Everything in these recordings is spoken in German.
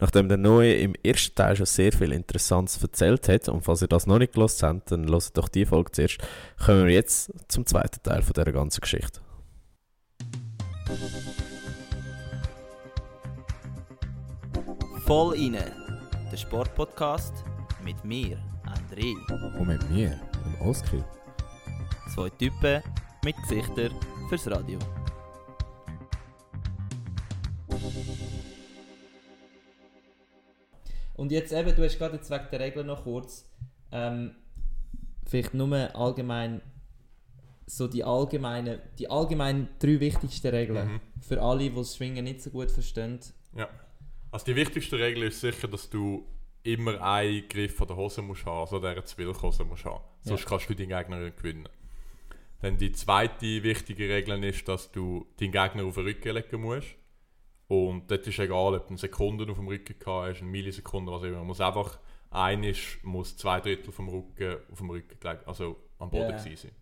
Nachdem der Neue im ersten Teil schon sehr viel Interessantes erzählt hat, und falls ihr das noch nicht gelesen habt, dann hört doch die Folge zuerst, kommen wir jetzt zum zweiten Teil von dieser ganzen Geschichte. Voll inne, der Sportpodcast mit mir, André. Und mit mir, dem Oskar. Zwei Typen mit Gesichtern fürs Radio. Und jetzt eben, du hast gerade jetzt wegen der Regeln noch kurz, ähm, vielleicht nur allgemein, so die allgemeinen, die allgemein drei wichtigsten Regeln. Mhm. Für alle, die das Schwingen nicht so gut verstehen. Ja. Also die wichtigste Regel ist sicher, dass du immer einen Griff von der Hose musst haben, also der Zwillhose musst haben. Sonst Ja. kannst du deinen Gegner nicht gewinnen. Dann die zweite wichtige Regel ist, dass du deinen Gegner auf den Rücken legen musst. Und dort ist egal, ob du eine Sekunde auf dem Rücken hast, eine Millisekunde, was auch immer. Man muss einfach, einisch muss zwei Drittel vom Rücken auf dem Rücken gelegen, also am Boden Ja. gewesen sein.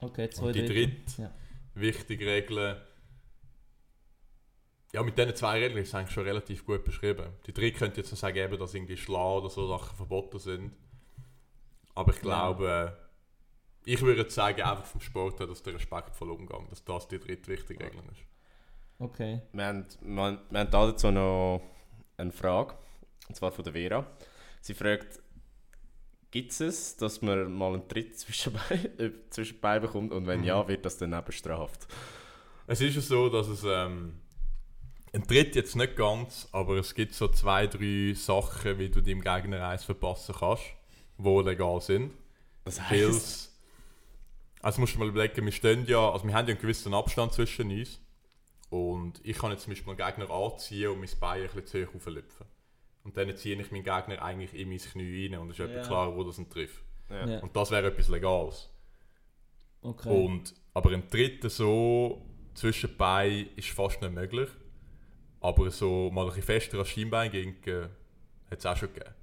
Okay, zwei Und die Drittel. dritte Ja. wichtige Regel. Ja, mit diesen zwei Regeln ist es eigentlich schon relativ gut beschrieben. Die drei könnte jetzt noch sagen, eben, dass irgendwie Schlag oder so Sachen verboten sind. Aber ich glaube, ich würde sagen, einfach vom Sport her, dass der respektvolle Umgang, dass das die dritte wichtige Regel ist. Okay. Wir haben, wir, wir haben dazu noch eine Frage, und zwar von der Vera. Sie fragt, gibt es, dass man mal einen Tritt zwischen Bein, äh, bekommt und wenn Mhm. ja, wird das dann eben bestraft? Es ist ja so, dass es ähm, ein Tritt jetzt nicht ganz, aber es gibt so zwei, drei Sachen, wie du deinem Gegner eins verpassen kannst, die legal sind. Das Kills. Also musst du mal überlegen, wir stehen ja, also wir haben ja einen gewissen Abstand zwischen uns. Und ich kann jetzt zum Beispiel einen Gegner anziehen und mein Bein ein bisschen zu hoch auflüpfen. Und dann ziehe ich meinen Gegner eigentlich in mein Knie rein und es ist etwa klar, wo das ihn trifft. Ja. Und das wäre etwas Legales. Okay. Und, aber ein dritten so zwischen die Beine ist fast nicht möglich. Aber so mal ein bisschen fester als Schienbein ging, äh, hat es auch schon gegeben.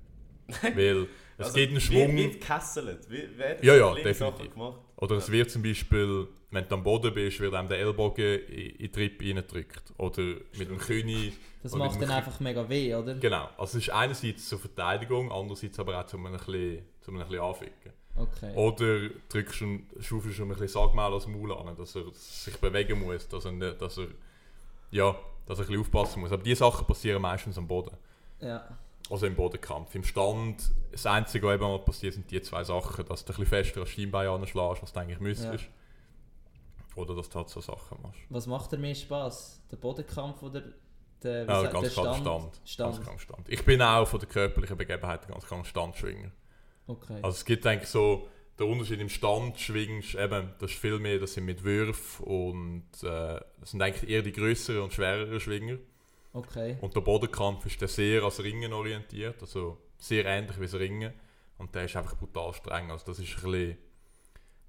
Weil es Also, gibt einen Schwung. Wie, wie gekesselt? Wie, Ja, ja, definitiv. Sachen Gemacht? Oder es wird zum Beispiel, wenn du am Boden bist, wird einem der Ellbogen in, die Rippe reingedrückt. Oder mit dem Knie. das macht dann einfach mega weh, oder? Genau. Also es ist einerseits zur Verteidigung, andererseits aber auch zum ein bisschen, zum ein bisschen anficken. Okay. Oder drückst du schaufelst ihm ein bisschen Sagmehl aus dem Maul an, dass er sich bewegen muss, dass er, nicht, dass er, ja, dass er ein bisschen aufpassen muss. Aber diese Sachen passieren meistens am Boden. Ja. Also im Bodenkampf. Im Stand, das Einzige, was eben mal passiert, sind die zwei Sachen, dass du ein bisschen fester als Schienbein anschlägst, was du eigentlich müsstest. Oder dass du halt so Sachen machst. Was macht dir mehr Spaß? Der Bodenkampf oder der, Ja, ganz der Stand? Stand. Stand. Ganz Stand. Ich bin auch von der körperlichen Begebenheit ganz klar ein Standschwinger. Okay. Also es gibt eigentlich so, der Unterschied im Stand schwingst, eben, das ist viel mehr, das sind mit Würfen und äh, das sind eigentlich eher die größeren und schwereren Schwinger. okay. Und der Bodenkampf ist der sehr als Ringen orientiert, also sehr ähnlich wie das Ringen. Und der ist einfach brutal streng. Also das ist ein bisschen,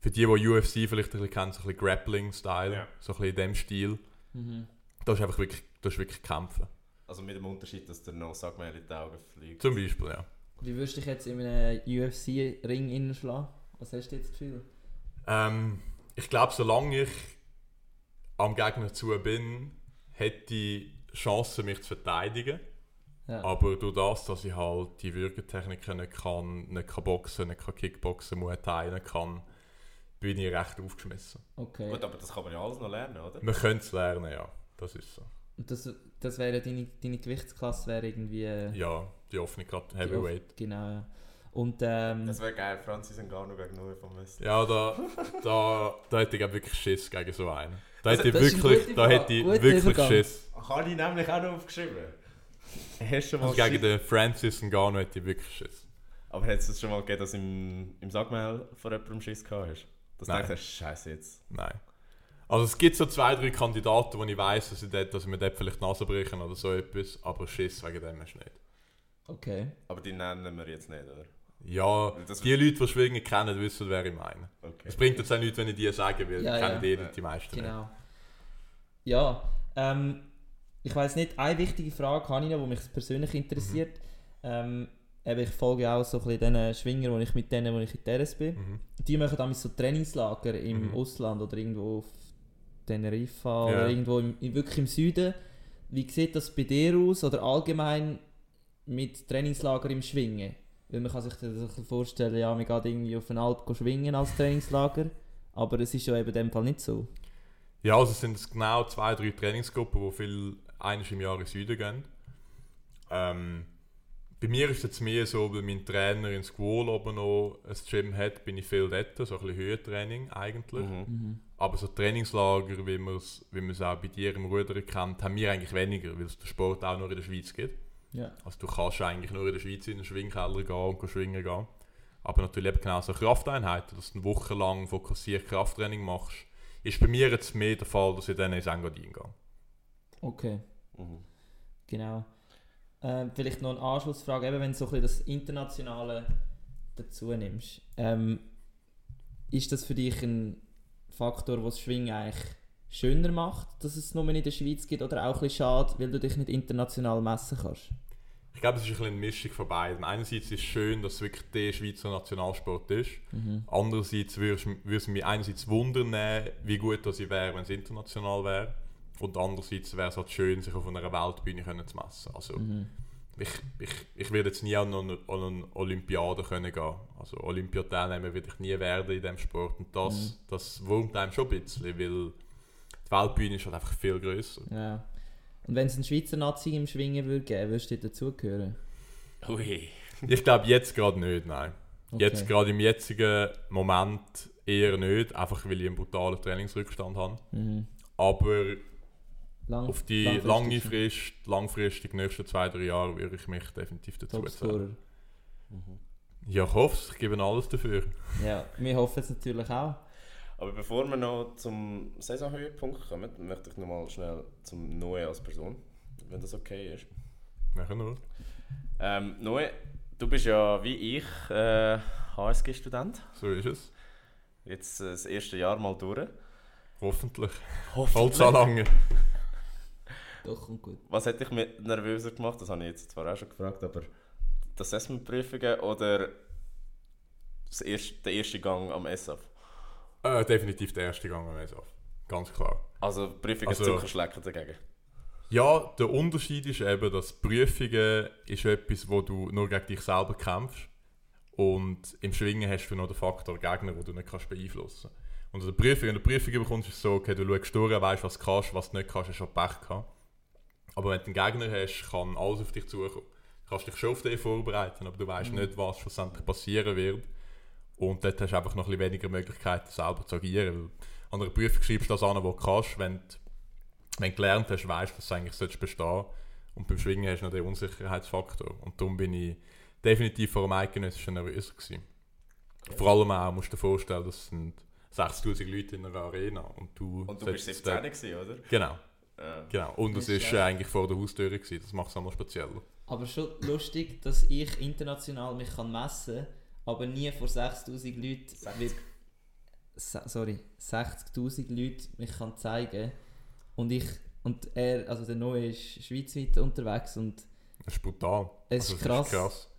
für die, die UFC vielleicht ein bisschen kennen, so ein bisschen Grappling-Style, Ja. so ein bisschen in dem Stil. Mhm. Das ist einfach wirklich, das ist wirklich Kämpfen. Also mit dem Unterschied, dass der noch Sagmehl in die Augen fliegt. Zum Beispiel, ja. Wie würdest du dich jetzt in einem UFC-Ring innenschlagen? Was hast du jetzt das Gefühl? Ähm, ich glaube, solange ich am Gegner zu bin, hätte ich Chance, mich zu verteidigen. Ja. Aber durch das, dass ich halt die Würgetechniken nicht kann, nicht kann boxen, nicht kann kickboxen, Muay Thai nicht kann, bin ich recht aufgeschmissen. Okay. Gut, aber das kann man ja alles noch lernen, oder? Man könnte es lernen, ja. Das ist so. Und das, das wäre deine, deine Gewichtsklasse wäre irgendwie... äh, Ja, die offene die Heavyweight. off- Genau, ja. Und ähm, Das wäre geil, Francis Ngannou gegen Noe vom Westen. Ja, da, da, da hätte ich glaub wirklich Schiss gegen so einen. Da hätte ich das ist eine wirklich, da hätte ich wirklich Übergang. Schiss. Habe ich nämlich auch noch aufgeschrieben. Hast du schon mal Also gegen den Francis Ngannou hätte ich wirklich Schiss. Aber hat es schon mal gegeben, dass du im, im Sagmehl vor jemandem Schiss gehabt hast? Dass du Nein. denkst, scheiße jetzt. Nein. Also es gibt so zwei, drei Kandidaten, wo ich weiß, dass, ich dort, dass mir dort vielleicht die Nase brechen oder so etwas, aber Schiss wegen dem hast du nicht. okay. Aber die nennen wir jetzt nicht, oder? Ja, Das- die Leute, die schwingen, kennen, wissen, wer ich meine. Okay. Es bringt jetzt auch nichts, wenn ich die sage, weil Ja, kennen ja. die Ja. nicht, die meisten nicht. Genau. Ja, ähm, ich weiß nicht, eine wichtige Frage habe ich noch, die mich persönlich interessiert. Ähm, eben, ich folge auch so ein bisschen den Schwingern, wo ich mit denen, wo ich in Teres bin. Mhm. Die machen damals so Trainingslager im Mhm. Ausland oder irgendwo auf Teneriffa Ja. oder irgendwo im, wirklich im Süden. Wie sieht das bei dir aus oder allgemein mit Trainingslager im Schwingen. Weil man kann sich das ein bisschen vorstellen, ja, man geht irgendwie auf eine Alp schwingen als Trainingslager, aber es ist ja eben in dem Fall nicht so. Ja, also es sind genau zwei, drei Trainingsgruppen, die viel eines im Jahr in den Süden gehen. Ähm, bei mir ist es jetzt mehr so, weil mein Trainer in Squall oben noch ein Gym hat, bin ich viel dort, so ein bisschen Höhentraining eigentlich. Mhm. Mhm. Aber so Trainingslager, wie man es wie auch bei dir im Rudern kennt, haben wir eigentlich weniger, weil es den Sport auch nur in der Schweiz gibt. Ja. Also du kannst eigentlich nur in der Schweiz in den Schwingkeller gehen und schwingen gehen. Aber natürlich eben genau so Krafteinheiten, dass du eine Woche lang fokussiert Krafttraining machst, ist bei mir jetzt mehr der Fall, dass ich dann ins Engadin gehe. Okay, Mhm. genau. Ähm, vielleicht noch eine Anschlussfrage, eben wenn du so ein bisschen das Internationale dazu nimmst. Ähm, ist das für dich ein Faktor, der das Schwingen eigentlich schöner macht, dass es nur in der Schweiz gibt, oder auch ein bisschen schade, weil du dich nicht international messen kannst? Ich glaube, es ist ein bisschen eine Mischung von beidem. Einerseits ist es schön, dass es wirklich der Schweizer Nationalsport ist. Mhm. Andererseits würde es- mich einerseits wundern, wie gut das ich wäre, wenn es international wäre. Und andererseits wäre es halt schön, sich auf einer Weltbühne können zu messen. Also Mhm. ich, ich, ich werde jetzt nie an eine, an eine Olympiade können gehen. Also Olympiateilnehmer werde ich nie werden in diesem Sport. Und das, Mhm. das wurmt einem schon ein bisschen, weil die Weltbühne ist halt einfach viel grösser. Ja. Und wenn es einen Schweizer Nazi im Schwingen würde geben, würdest du dazugehören? Ui. Ich glaube jetzt gerade nicht, nein. Okay. Jetzt gerade im jetzigen Moment eher nicht, einfach weil ich einen brutalen Trainingsrückstand habe. Mhm. Aber Lang, auf die lange. Frist, langfristig, nächsten zwei, drei Jahre, würde ich mich definitiv dazu zählen. Mhm. Ja, ich hoffe es, ich gebe alles dafür. Ja, wir hoffen es natürlich auch. Aber bevor wir noch zum Saisonhöhepunkt kommen, möchte ich noch mal schnell zum Noe als Person, wenn das okay ist. Nachher nur. Ähm, Noe, du bist ja wie ich äh, HSG-Student. So ist es. Jetzt äh, das erste Jahr mal durch. Hoffentlich. Hoffentlich. Voll so lange. Doch, kommt gut. Was hätte dich mit nervöser gemacht? Das habe ich jetzt zwar auch schon gefragt, aber die Assessment-Prüfungen oder das erste, der erste Gang am SAF? Äh, definitiv der erste Gang am ESAF. Ganz klar. Also Prüfungen Also- also, Zuckerschlecken dagegen. Ja, der Unterschied ist eben, dass Prüfungen ist etwas, wo du nur gegen dich selber kämpfst. Und im Schwingen hast du noch den Faktor Gegner, den du nicht kannst beeinflussen kannst. Und in der Prüfung, wenn du Prüfungen bekommst, ist es so, okay, du schaust durch, weißt, was du kannst, was du nicht kannst, hast du schon Pech gehabt. Aber wenn du einen Gegner hast, kann alles auf dich zukommen. Du kannst dich schon auf den vorbereiten, aber du weißt nicht, was schlussendlich passieren wird. Und dort hast du einfach noch ein bisschen weniger Möglichkeiten, selber zu agieren. An einer Prüfung schreibst du das an, was du kannst. Wenn du, wenn du gelernt hast, weißt du, dass du eigentlich bestehen Und beim Schwingen hast du noch den Unsicherheitsfaktor. Und darum bin ich definitiv vor dem Eidgenössischen nervöser gewesen. Vor allem auch, musst du dir vorstellen, das sind 60'000 Leute in einer Arena. Und du, Und du bist solltest 17 dort- gewesen, oder? Genau, Ja. genau. Und es Das ist ist schlecht. äh, eigentlich vor der Haustür gewesen. Das macht es einmal spezieller. Aber schon lustig, dass ich international mich kann messen kann, aber nie vor 60'000 Leuten... 60. wird- Se- Sorry, 60'000 Leute mich kann zeigen und ich... Und er, also der Neue ist schweizweit unterwegs und Das ist brutal. es Also, ist krass. krass.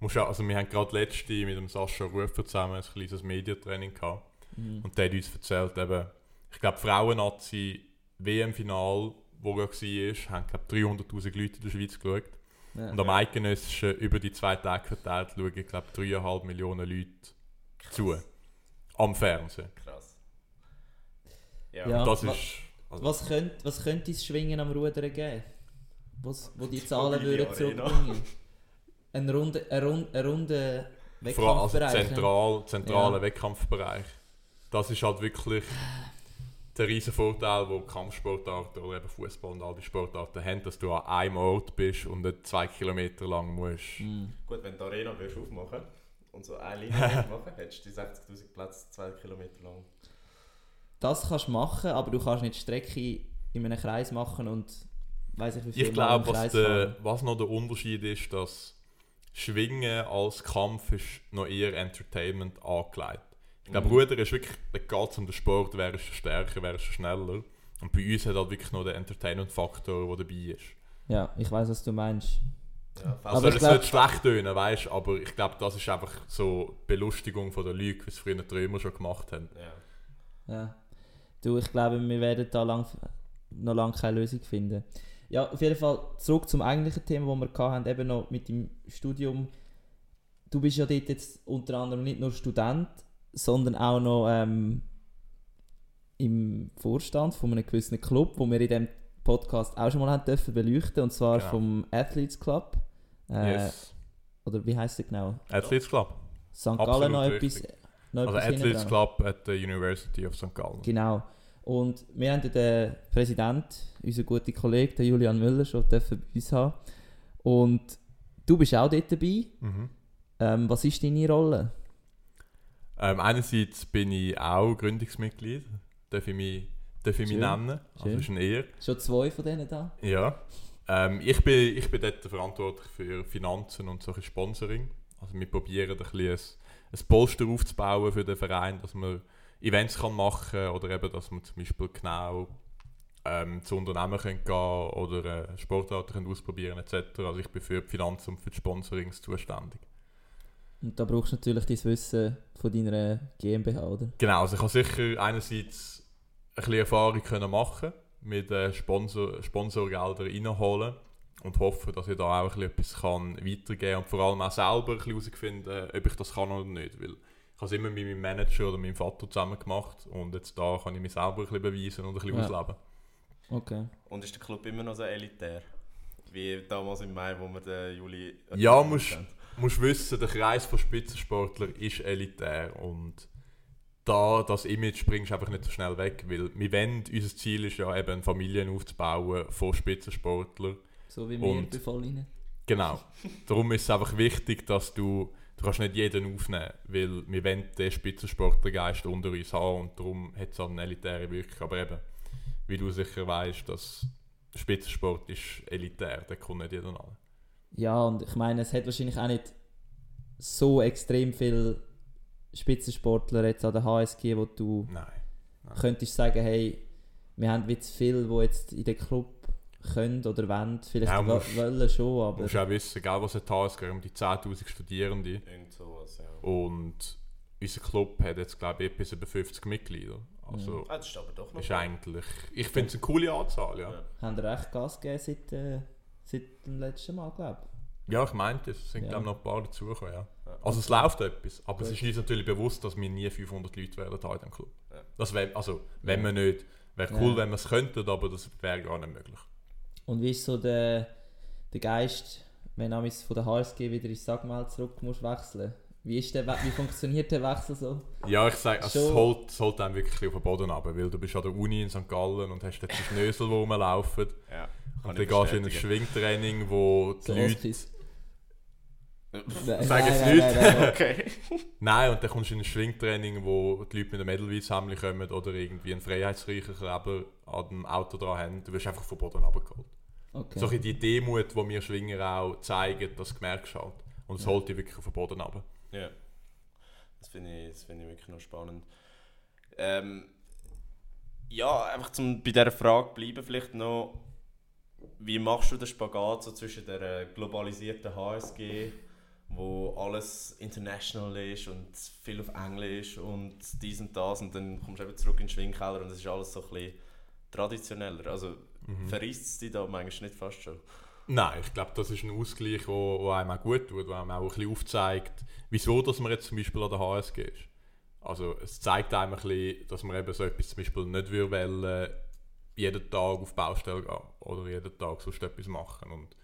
Musst auch, also wir haben gerade letzte mit dem Sascha Rufer zusammen ein kleines Mediatraining gehabt. Mhm. Und der hat uns erzählt, eben, ich glaube, Frauen-Nazi WM-Final, wo er war, haben glaub, 300'000 Leute in der Schweiz geschaut. Ja. Und am Eidgenössischen über die zwei Tage verteilt schauen, ich glaube, 3,5 Millionen Leute zu. Am Fernsehen. Krass. Ja. Ja. Und das wa- ist... Also, Was könnte was könnte das Schwingen am Rudern geben? Was, wo die Zahlen würden zurückbringen? Ein runder ein Rund, ein runder vor allem also Wettkampfbereich. zentral, zentraler Ja. Wettkampfbereich. Das ist halt wirklich der riesen Vorteil, den Kampfsportarten oder eben Fußball und all die Sportarten haben, dass du an einem Ort bist und nicht zwei Kilometer lang musst. Mhm. Gut, wenn du die Arena würdest aufmachen und so eine Linie machen, hättest du die 60'000 Plätze zwei Kilometer lang. Das kannst du machen, aber du kannst nicht die Strecke in einem Kreis machen und weiß ich wie viel Ich glaube, was, der, was noch der Unterschied ist, dass Schwingen als Kampf ist noch eher Entertainment angelegt. Ich glaube, Mhm. Ruder ist wirklich, da geht es um den Sport, wer ist stärker, wer ist schneller. Und bei uns hat halt wirklich noch der Entertainment-Faktor, der dabei ist. Ja, ich weiß, was du meinst. Ja, Also ich es glaub- nicht schlecht tönen, weißt aber ich glaube, das ist einfach so die Belustigung von der Leute, wie es früher die Römer schon gemacht haben. ja. Ja. Du, ich glaube, wir werden da lang, noch lange keine Lösung finden. Ja, auf jeden Fall zurück zum eigentlichen Thema, das wir hatten, eben noch mit dem Studium. Du bist ja dort jetzt unter anderem nicht nur Student, sondern auch noch ähm, im Vorstand von einem gewissen Club, wo wir in diesem Podcast auch schon mal haben dürfen beleuchten, und zwar Genau. vom Athletes Club. Äh, yes. Oder wie heißt der genau? Athletes Club. St. Gallen noch etwas. Noch Also etwas Athletes. Club at the University of St. Gallen. Genau. Und wir haben den Präsident, unser guter Kollege, den Julian Müller, schon dürfen bei uns haben. Und du bist auch dort dabei. Mhm. Ähm, was ist deine Rolle? Ähm, einerseits bin ich auch Gründungsmitglied, darf ich mich, darf ich mich nennen. Also Schön. ist eine Ehre. Schon zwei von denen da? Ja. Ähm, ich, bin, ich bin dort verantwortlich für Finanzen und solche Sponsoring. Also wir probieren ein, bisschen ein, ein Polster aufzubauen für den Verein, dass man Events kann machen kann oder eben, dass man zum Beispiel genau ähm, zu Unternehmen können gehen oder äh, Sportarten können ausprobieren etc. Also ich bin für die Finanzen und für die Sponsorings zuständig. Und da brauchst du natürlich dein Wissen von deiner GmbH, oder? Genau, also ich habe sicher einerseits ein bisschen Erfahrung können machen mit äh, Sponsor, Sponsorgeldern reinholen und hoffe, dass ich da auch ein bisschen etwas kann weitergeben kann und vor allem auch selber ein bisschen herausfinden, ob ich das kann oder nicht, weil ich habe es immer mit meinem Manager oder meinem Vater zusammen gemacht und jetzt da kann ich mich selber ein bisschen beweisen und ein bisschen Ja. ausleben. Okay. Und ist der Club immer noch so elitär? Wie damals im Mai, wo wir den Juli... Ja, musst- Du musst wissen, der Kreis von Spitzensportlern ist elitär und da das Image bringst du einfach nicht so schnell weg, weil wir wollen, unser Ziel ist ja eben Familien aufzubauen von Spitzensportlern. So wie wir Und- bei Vollinen. Genau. Darum ist es einfach wichtig, dass du, du kannst nicht jeden aufnehmen, weil wir wollen den Spitzensportlergeist unter uns haben und darum hat es auch eine elitäre Wirkung. Aber eben, wie du sicher weißt, dass Spitzensport ist elitär, da kommt nicht jeder an. Ja, und ich meine, es hat wahrscheinlich auch nicht so extrem viele Spitzensportler jetzt an der HSG, wo du Nein. könntest sagen, hey, wir haben wie zu viele, die jetzt in den Club können oder wollen. Vielleicht Ja, musst- wollen schon, Du aber... musst auch wissen, gell, was hat die HSG um die 10'000 Studierende Irgend sowas, ja. und unser Club hat jetzt glaube ich etwas über 50 Mitglieder. Also Ah, das ist aber doch noch... ist eigentlich, ich finde es eine coole Anzahl, ja. Ja. Haben recht Gas gegeben seit, äh, seit dem letzten Mal, glaube ich. Ja, ich meinte, es sind Ja. glaube noch ein paar dazugekommen, ja. Ja. Also es läuft etwas, aber es Gut. ist uns natürlich bewusst, dass wir nie 500 Leute werden haben in diesem Club. Ja. Das wär, also, wenn Ja. wir nicht, wäre cool, Ja. wenn wir es könnten, aber das wäre gar nicht möglich. Und wie ist so der, der Geist, wenn du von der HSG wieder ins Sagmal zurück musst wechseln? Wie, ist der, wie funktioniert der Wechsel so? Ja, ich sage, also, es holt, es holt einem wirklich auf den Boden runter, weil du bist an der Uni in St. Gallen und hast dort die Schnösel, die rumlaufen. Ja, Und dann ich gehst du in ein. Schwingtraining, wo die So Leute... Nein, Sag jetzt nein, nicht. nein, nein, nein. Okay. Nein, und dann kommst du in ein Schwingtraining, wo die Leute mit einem Edelweiss-Hemd kommen oder irgendwie einen freiheitsreichen Kleber an dem Auto dran haben. Du wirst einfach vom Boden runtergeholt. Okay. So ein bisschen die Demut, die wir Schwinger auch zeigen, das merkst du halt. Und es Ja. holt dich wirklich auf den Boden runter. Ja. Das finde ich, das finde ich wirklich noch spannend. Ähm, ja, einfach zum bei dieser Frage bleiben vielleicht noch, wie machst du den Spagat so zwischen der globalisierten HSG, wo alles international ist und viel auf Englisch und dies und das und dann kommst du eben zurück in den Schwingkeller und es ist alles so ein bisschen traditioneller. Also Mhm. verrisst es dich da manchmal nicht fast schon? Nein, ich glaube, das ist ein Ausgleich, der wo einem auch gut tut, der einem auch ein bisschen aufzeigt, wieso dass man jetzt zum Beispiel an der HSG ist. Also es zeigt einem ein bisschen, dass man eben so etwas zum Beispiel nicht würde wollen, jeden Tag auf die Baustelle gehen oder jeden Tag sonst etwas machen. Und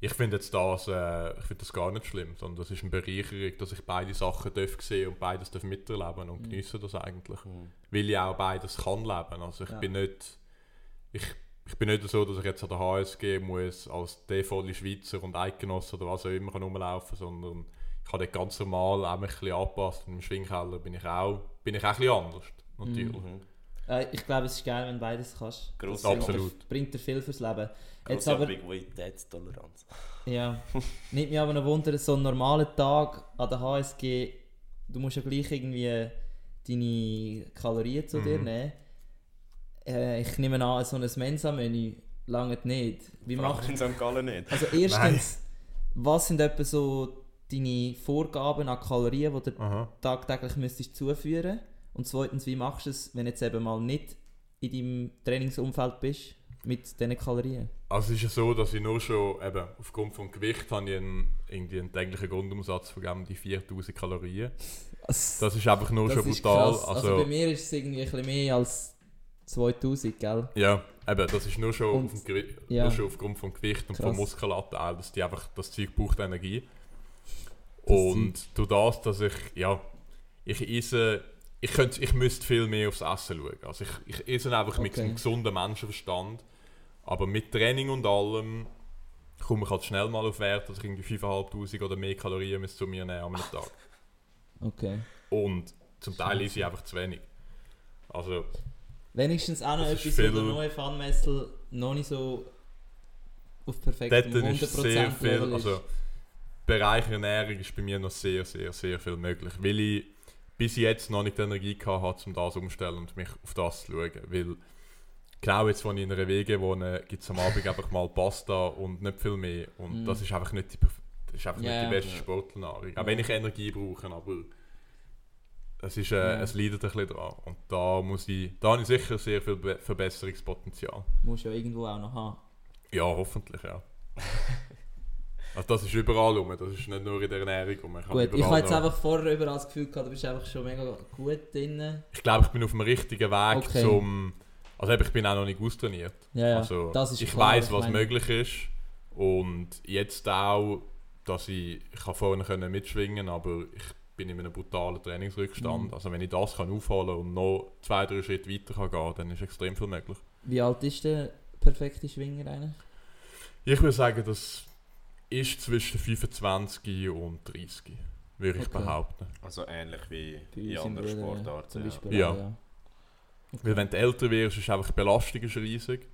ich finde jetzt das, äh, ich finde das gar nicht schlimm, sondern das ist eine Bereicherung, dass ich beide Sachen darf sehen und beides darf miterleben und Mhm. genieße das eigentlich. Weil ich auch beides kann leben. Also ich Ja. bin nicht, ich, ich bin nicht so, dass ich jetzt an der HSG muss als der volle Schweizer und Eidgenosse oder was auch immer kann rumlaufen, sondern ich habe dort ganz normal auch mich ein bisschen angepasst im Schwingkeller bin ich auch, bin ich auch ein bisschen anders, natürlich. Mhm. Äh, ich glaube, es ist geil, wenn du beides kannst. Grosse Das Absolut. bringt dir viel fürs Leben. Jetzt Grosse aber, Ambiguitätstoleranz. ja, nimmt mich aber noch Wunder, so einen normalen Tag an der HSG, du musst ja gleich irgendwie deine Kalorien zu dir Mhm. nehmen. Äh, ich nehme an, so ein Mensa-Menü langt nicht. Wie machst in St. Gallen nicht. Also erstens, was sind etwa so deine Vorgaben an Kalorien, die du Aha. tagtäglich müsstest zuführen Und zweitens, wie machst du es, wenn du jetzt eben mal nicht in deinem Trainingsumfeld bist? mit diesen Kalorien? Also es ist ja so, dass ich nur schon, eben, aufgrund vom Gewicht habe ich einen, irgendwie einen täglichen Grundumsatz von um die 4000 Kalorien. Das, Das ist einfach nur das schon brutal. Also, Also, bei mir ist es irgendwie ein bisschen mehr als 2000, gell? ja, eben, das ist nur schon, Und- auf dem ja. nur schon aufgrund vom Gewicht und vom Krass. Muskelanteil, dass die einfach, das Zeug braucht Energie. Das und durch das, dass ich, ja, ich esse, ich, könnte, ich müsste viel mehr aufs Essen schauen. Also ich, ich esse einfach mit Okay. einem gesunden Menschenverstand, aber mit Training und allem komme ich halt schnell mal auf Wert, dass ich irgendwie 5'500 oder mehr Kalorien zu mir nehmen am Tag. Okay. Und zum Teil esse ich einfach zu wenig. Also, Wenigstens auch noch Das etwas, wo viel- der neue Funmessel noch nicht so auf perfektem ist sehr 100% viel, Level ist. also Bereich Ernährung ist bei mir noch sehr, sehr, sehr viel möglich, weil ich bis jetzt noch nicht die Energie habe, um das umzustellen und mich auf das zu schauen, weil genau jetzt, wo ich in einer Wege wohne, gibt es am Abend einfach mal Pasta und nicht viel mehr und Mm. das ist einfach nicht die, das ist einfach Ja, nicht die beste ja. Sportlernahrung, auch wenn ich Energie brauche, aber es, ist, äh, Ja. es leidet ein bisschen dran und da muss ich, da habe ich sicher sehr viel Be Verbesserungspotenzial. Musst du ja irgendwo auch noch haben. Ja, hoffentlich, ja. also das ist überall rum, das ist nicht nur in der Ernährung rum. Ich, Gut, ich habe jetzt einfach vorher überall das Gefühl gehabt, du bist einfach schon mega gut drin. ich glaube, ich bin auf dem richtigen Weg Okay. zum... Also ich bin auch noch nicht austrainiert. Ja, ja. also, das ist ich klar, weiß, was meine- möglich ist. Und jetzt auch, dass ich, ich kann vorne können mitschwingen aber ich bin in einem brutalen Trainingsrückstand. Mhm. Also wenn ich das kann aufholen und noch zwei, drei Schritte weiter kann gehen, dann ist extrem viel möglich. Wie alt ist der perfekte Schwinger eigentlich? Ich würde sagen, das ist zwischen 25 und 30, würde ich Okay. behaupten. Also ähnlich wie in anderen Bruder, Sportarten. Ja. Ja. ja. Weil wenn du älter wirst, ist einfach die Belastung ist riesig.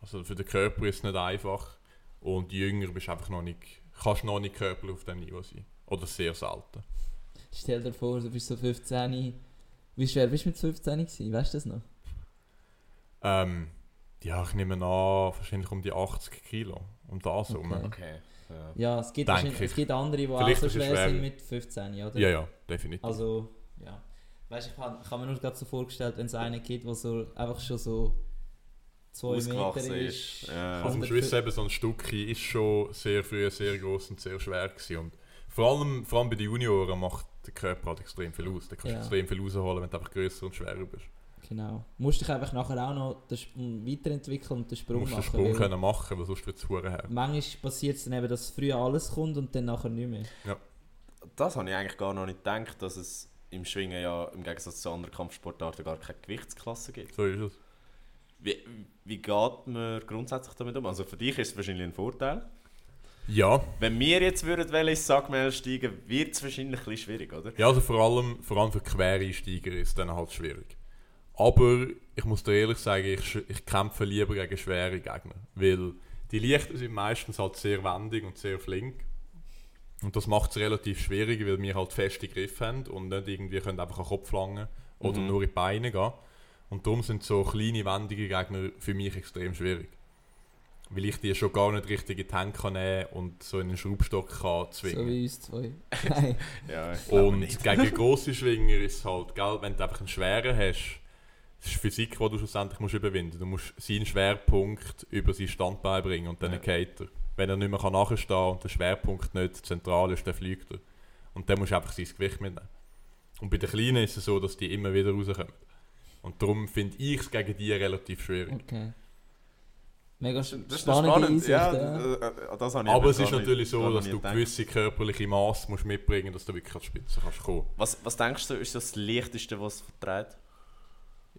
Also für den Körper ist es nicht einfach. Und jünger bist du einfach noch nicht, kannst noch nicht körperlich auf diesem Niveau sein. Oder sehr selten. Stell dir vor, du bist so 15. Wie schwer bist du mit 15 gewesen? Weißt du das noch? Ähm, ja, ich nehme an, wahrscheinlich um die 80 Kilo. Um das herum. Okay. Okay. Ja. Ja, es gibt, es gibt andere, die auch Vielleicht so ist es schwer schwer. sind mit 15, oder? Ja, ja, definitiv. Also, ja. Weißt du, ich habe hab mir nur gerade so vorgestellt, wenn es einen gibt, der so einfach schon so 2 Meter Ausgewachsen ist. ist. Ja. Also am Schluss eben so ein Stückchen ist schon sehr früh sehr groß und sehr schwer gewesen. Und vor allem, vor allem bei den Junioren macht der Körper halt extrem viel aus. Da kannst du Ja. extrem viel rausholen, wenn du einfach grösser und schwerer bist. Genau. Musst dich einfach nachher auch noch den Sp- weiterentwickeln und den Du Sprung musst den machen. Sprung können machen, weil sonst wird es her. Manchmal passiert es dann eben, dass früher alles kommt und dann nachher nicht mehr. Das habe ich eigentlich gar noch nicht gedacht, dass es im Schwingen ja im Gegensatz zu anderen Kampfsportarten gar keine Gewichtsklasse gibt. So ist es. Wie, wie geht man grundsätzlich damit um? Also für dich ist es wahrscheinlich ein Vorteil. Ja, Wenn wir jetzt würden ins Sackmehl steigen, wird es wahrscheinlich ein bisschen schwierig, oder? Ja, also vor allem, vor allem für Quereinsteiger ist es dann halt schwierig. Aber ich muss dir ehrlich sagen, ich, ich kämpfe lieber gegen schwere Gegner. Weil die Leichten sind meistens halt sehr wendig und sehr flink. Und das macht es relativ schwierig, weil wir halt feste Griffe haben und nicht irgendwie können einfach an den Kopf langen oder Mhm. nur in die Beine gehen. Und darum sind so kleine, wendige Gegner für mich extrem schwierig. Weil ich die schon gar nicht richtig in die Hände kann nehmen und so in einen Schraubstock kann zwingen So wie uns zwei. Nein. Ja, und gegen grosse Schwinger ist es halt, gell, wenn du einfach einen schweren hast, das ist Physik, die du schlussendlich musst überwinden Du musst seinen Schwerpunkt über sein Standbein bringen und dann Ja. geht er. Wenn er nicht mehr kann nachstehen kann und der Schwerpunkt nicht zentral ist, dann fliegt er. Und dann musst du einfach sein Gewicht mitnehmen. Und bei den Kleinen ist es so, dass die immer wieder rauskommen. Und darum finde ich es gegen die relativ schwierig. Okay. Mega spannende spannend. Einsicht. Ja, Ja, äh, äh, das habe ich Aber es ist natürlich so, dass du gedacht. gewisse körperliche Maß musst mitbringen dass du wirklich an die Spitze kannst kommen Was, was denkst du, ist das Leichteste, was es verträgt?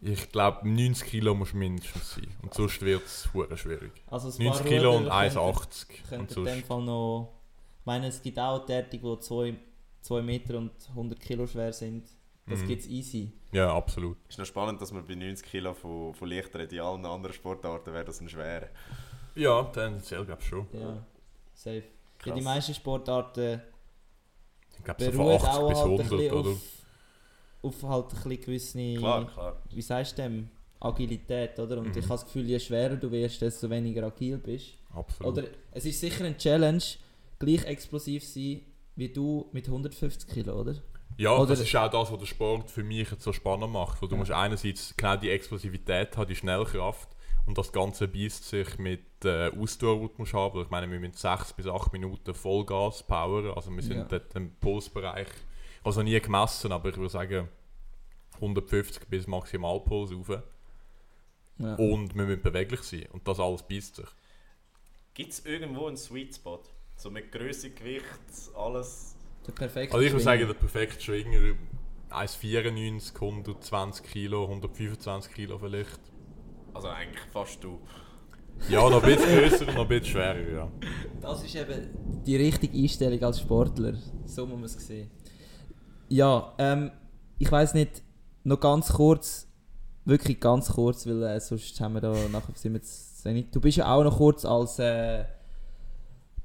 Ich glaube, 90 Kilo muss mindestens sein. Und sonst wird es schwierig. Also ein 90 paar Kilo und Ruder 1,80. Und Könnte in dem Fall noch. Ich meine, es gibt auch Tätige, die 2 Meter und 100 Kilo schwer sind. Das Mhm. gibt es easy. ja, absolut. Ist noch spannend, dass man bei 90 Kilo von, von leicht redet. In allen anderen Sportarten wäre das ein schwerer. Ja, tendenziell glaube ich schon. Ja, safe. Ja, Krass. die meisten Sportarten Ich glaube so von beruhen 80 auch bis halt ein 100, bisschen oder? auf, auf halt ein bisschen gewisse, Klar, klar. wie sagst du dem, Agilität, oder? Und Mhm. ich habe das Gefühl, je schwerer du wirst, desto weniger agil bist. Absolut. Oder es ist sicher eine Challenge, gleich explosiv sein wie du mit 150 Kilo, oder? Ja, oder- das ist auch das, was der Sport für mich jetzt so spannend macht. Weil du Ja. musst einerseits genau die Explosivität haben, die Schnellkraft. Und das Ganze beißt sich mit äh, Ausdauer, die du musst haben. Ich meine, wir müssen 6 bis 8 Minuten Vollgas powern. Also wir sind Ja. dort im Pulsbereich, also nie gemessen, aber ich würde sagen 150 bis Maximalpuls rauf. Ja. Und wir müssen beweglich sein. Und das alles beißt sich. Gibt es irgendwo einen Sweet Spot? So mit Größe, Gewicht, alles. Der perfekte Also ich würde sagen, der perfekte Schwinger 1,94, 120 Kilo, 125 Kilo vielleicht. Also eigentlich fast du. Ja, noch ein bisschen grösser und noch ein bisschen schwerer, ja. Das ist eben die richtige Einstellung als Sportler. So muss man es sehen. Ja, ähm, ich weiß nicht, noch ganz kurz, wirklich ganz kurz, weil äh, sonst haben wir da nachher sind wir zu wenig. Du bist ja auch noch kurz als äh,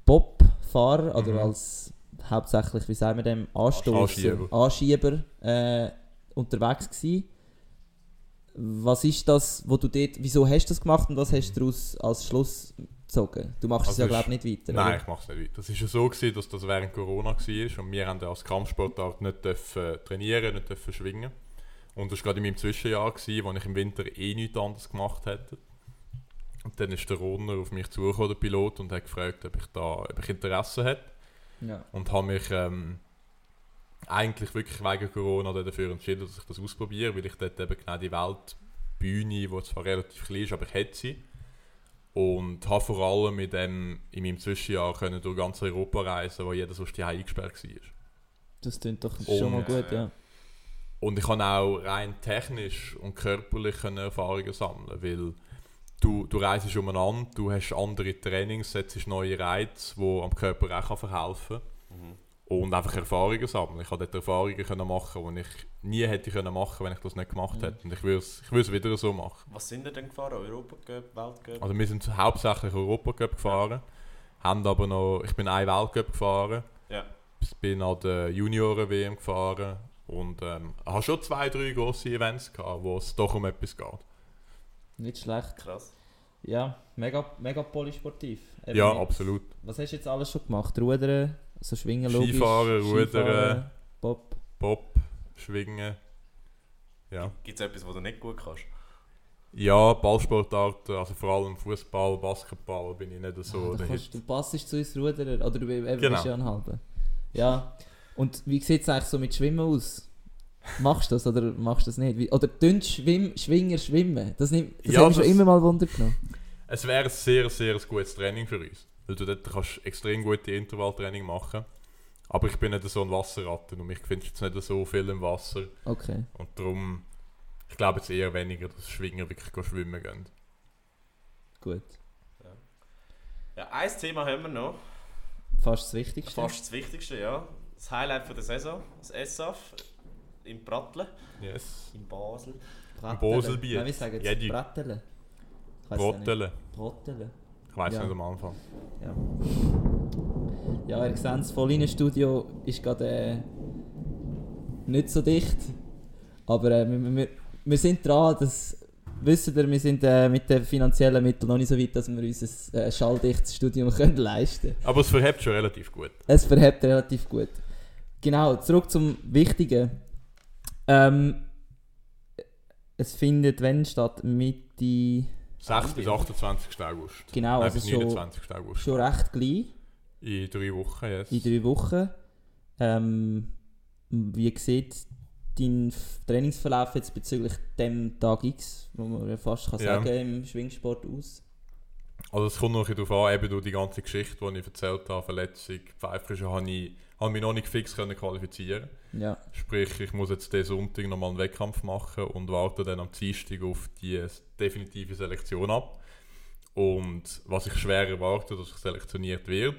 Bob-Fahrer oder Mhm. als hauptsächlich, wie sagen wir dem, Anstoßer, Anschieber. Anschieber äh, unterwegs gewesen. Was ist das, wo du dort, wieso hast du das gemacht und was hast du daraus als Schluss gezogen? Du machst es Also ja ist- glaube ich nicht weiter, Nein, oder? ich mache es nicht weiter. Es war ja so, gewesen, dass das während Corona war und wir haben als Kampfsportart nicht dürfen trainieren, nicht dürfen schwingen. Und das war gerade in meinem Zwischenjahr, gewesen, wo ich im Winter eh nichts anderes gemacht hätte. Und dann ist der Rohner auf mich zugekommen, der Pilot, und hat gefragt, ob ich da ob ich Interesse hätte. Ja. Und habe mich ähm, eigentlich wirklich wegen Corona dafür entschieden, dass ich das ausprobiere, weil ich dort eben genau die Weltbühne, die zwar relativ klein ist, aber ich hätte sie. Und habe vor allem mit dem, in meinem Zwischenjahr können durch ganz Europa reisen, wo jeder sonst die eingesperrt war. Das klingt doch Oh, schon mal gut, ja. ja. Und ich kann auch rein technisch und körperlich Erfahrungen sammeln, weil du, du reist umeinander, du hast andere Trainings, setzt neue Reize, die am Körper auch kann verhelfen Mhm. und einfach Erfahrungen sammeln. Ich konnte dort Erfahrungen können machen, die ich nie hätte können machen, wenn ich das nicht gemacht Mhm. hätte. Und ich würde es ich wieder so machen. Was sind denn gefahren? Europacup, Weltcup? Also wir sind hauptsächlich Europacup gefahren, haben aber noch, ich bin ein Weltcup gefahren, Ja. bin an der Junioren-WM gefahren und ähm, habe schon zwei, drei grosse Events gehabt, wo es doch um etwas geht. Nicht schlecht. Krass. Ja, mega, mega polysportiv. Eben Ja, mit- absolut. Was hast du jetzt alles schon gemacht? Rudern, so Schwingen logisch? Skifahren, Rudern. Bob. Bob, Schwingen. Ja. Gibt es etwas, was du nicht gut kannst? Ja, Ballsportarten, also vor allem Fußball, Basketball bin ich nicht so ah, da kannst, du passest zu uns Ruderer, oder du Genau. bist ja ein halber. Ja, und wie sieht es eigentlich so mit Schwimmen aus? Machst du das oder machst du das nicht? Wie, oder tun Schwimm, Schwinger schwimmen? Das, nimmt, das Ja, hat mich schon immer mal Wunder genommen. Es wäre ein sehr, sehr ein gutes Training für uns. Weil du dort kannst extrem gute Intervalltraining machen. Aber ich bin nicht so ein Wasserratte und mich findest jetzt nicht so viel im Wasser. Okay. Und darum, ich glaube jetzt eher weniger, dass Schwinger wirklich gehen schwimmen gehen. Gut. Ja, ein Thema haben wir noch. Fast das Wichtigste. Fast das Wichtigste, ja. Das Highlight von der Saison, das SAF im Pratteln, Yes. in Basel. Brattele. Boselbier. Nein, wir sagen Jedi. jetzt Brattele. Ich weiss ja nicht. Brottele. Brottele. Ich weiß Ja. nicht am Anfang. Ja. Ja, ihr seht, das Vollinenstudio ist gerade äh, nicht so dicht. Aber äh, wir, wir, wir sind dran, das wisst ihr, wir sind äh, mit den finanziellen Mitteln noch nicht so weit, dass wir uns ein äh, schalldichtes Studium können leisten können. Aber es verhebt schon relativ gut. Es verhebt relativ gut. Genau, zurück zum Wichtigen. Ähm, es findet, wenn statt Mitte. 6 bis 28. August. Genau, Nein, also bis schon, 29. August. schon recht gleich. In drei Wochen, yes. in drei Wochen. Ähm, wie sieht dein Trainingsverlauf jetzt bezüglich dem Tag X, wo man ja fast kann Ja. sagen im Schwingsport aus? Also es kommt noch ein darauf an, eben durch die ganze Geschichte, die ich erzählt habe, Verletzung, Pfeifrische, habe ich, habe mich noch nicht fix können qualifizieren Ja, Sprich, ich muss jetzt diesen Sonntag nochmal einen Wettkampf machen und warte dann am Dienstag auf die definitive Selektion ab. Und was ich schwer erwarte, dass ich selektioniert werde.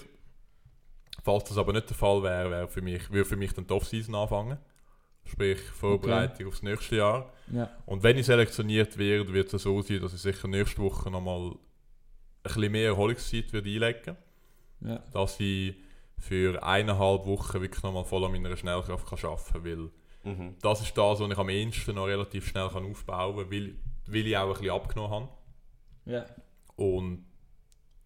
Falls das aber nicht der Fall wäre, wäre für mich, würde für mich dann die Off-Season anfangen. Sprich, Vorbereitung aufs nächste Jahr. ja, Und wenn ich selektioniert werde, wird es so sein, dass ich sicher nächste Woche nochmal bisschen mehr Erholungszeit werde einlegen ja. Dass ich für eineinhalb Wochen wirklich nochmal voll an meiner Schnellkraft kann arbeiten kann. Weil Mhm. das ist das, was ich am ehesten noch relativ schnell kann aufbauen kann, weil, weil ich auch ein bisschen abgenommen habe. ja. Und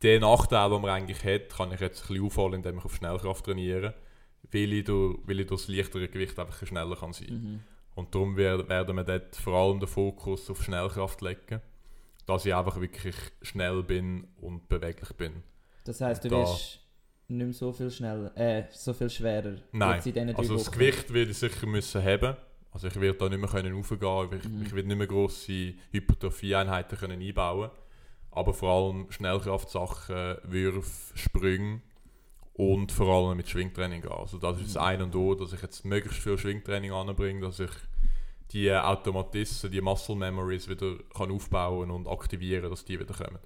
den Nachteil, den man eigentlich hat, kann ich jetzt ein bisschen aufholen, indem ich auf Schnellkraft trainiere, weil ich durch, weil ich durch das leichtere Gewicht einfach schneller kann sein Mhm. Und darum wer- werden wir dort vor allem den Fokus auf Schnellkraft legen. Dass ich einfach wirklich schnell bin und beweglich bin. Das heisst, du Da- wirst nicht mehr so viel schneller, äh, so viel schwerer. Nein, Also das Wochen. Gewicht werde ich sicher müssen haben. Also ich werde da nicht mehr können raufgehen, ich, Mhm. ich werde nicht mehr grosse Hypertrophie-Einheiten können einbauen. Aber vor allem Schnellkraftsachen, Würfe, Sprünge und vor allem mit Schwingtraining gehen. Also das ist das Mhm. Ein und O, dass ich jetzt möglichst viel Schwingtraining anbringe, dass ich die Automatismen, die Muscle Memories wieder kann aufbauen und aktivieren, dass die wieder kommen.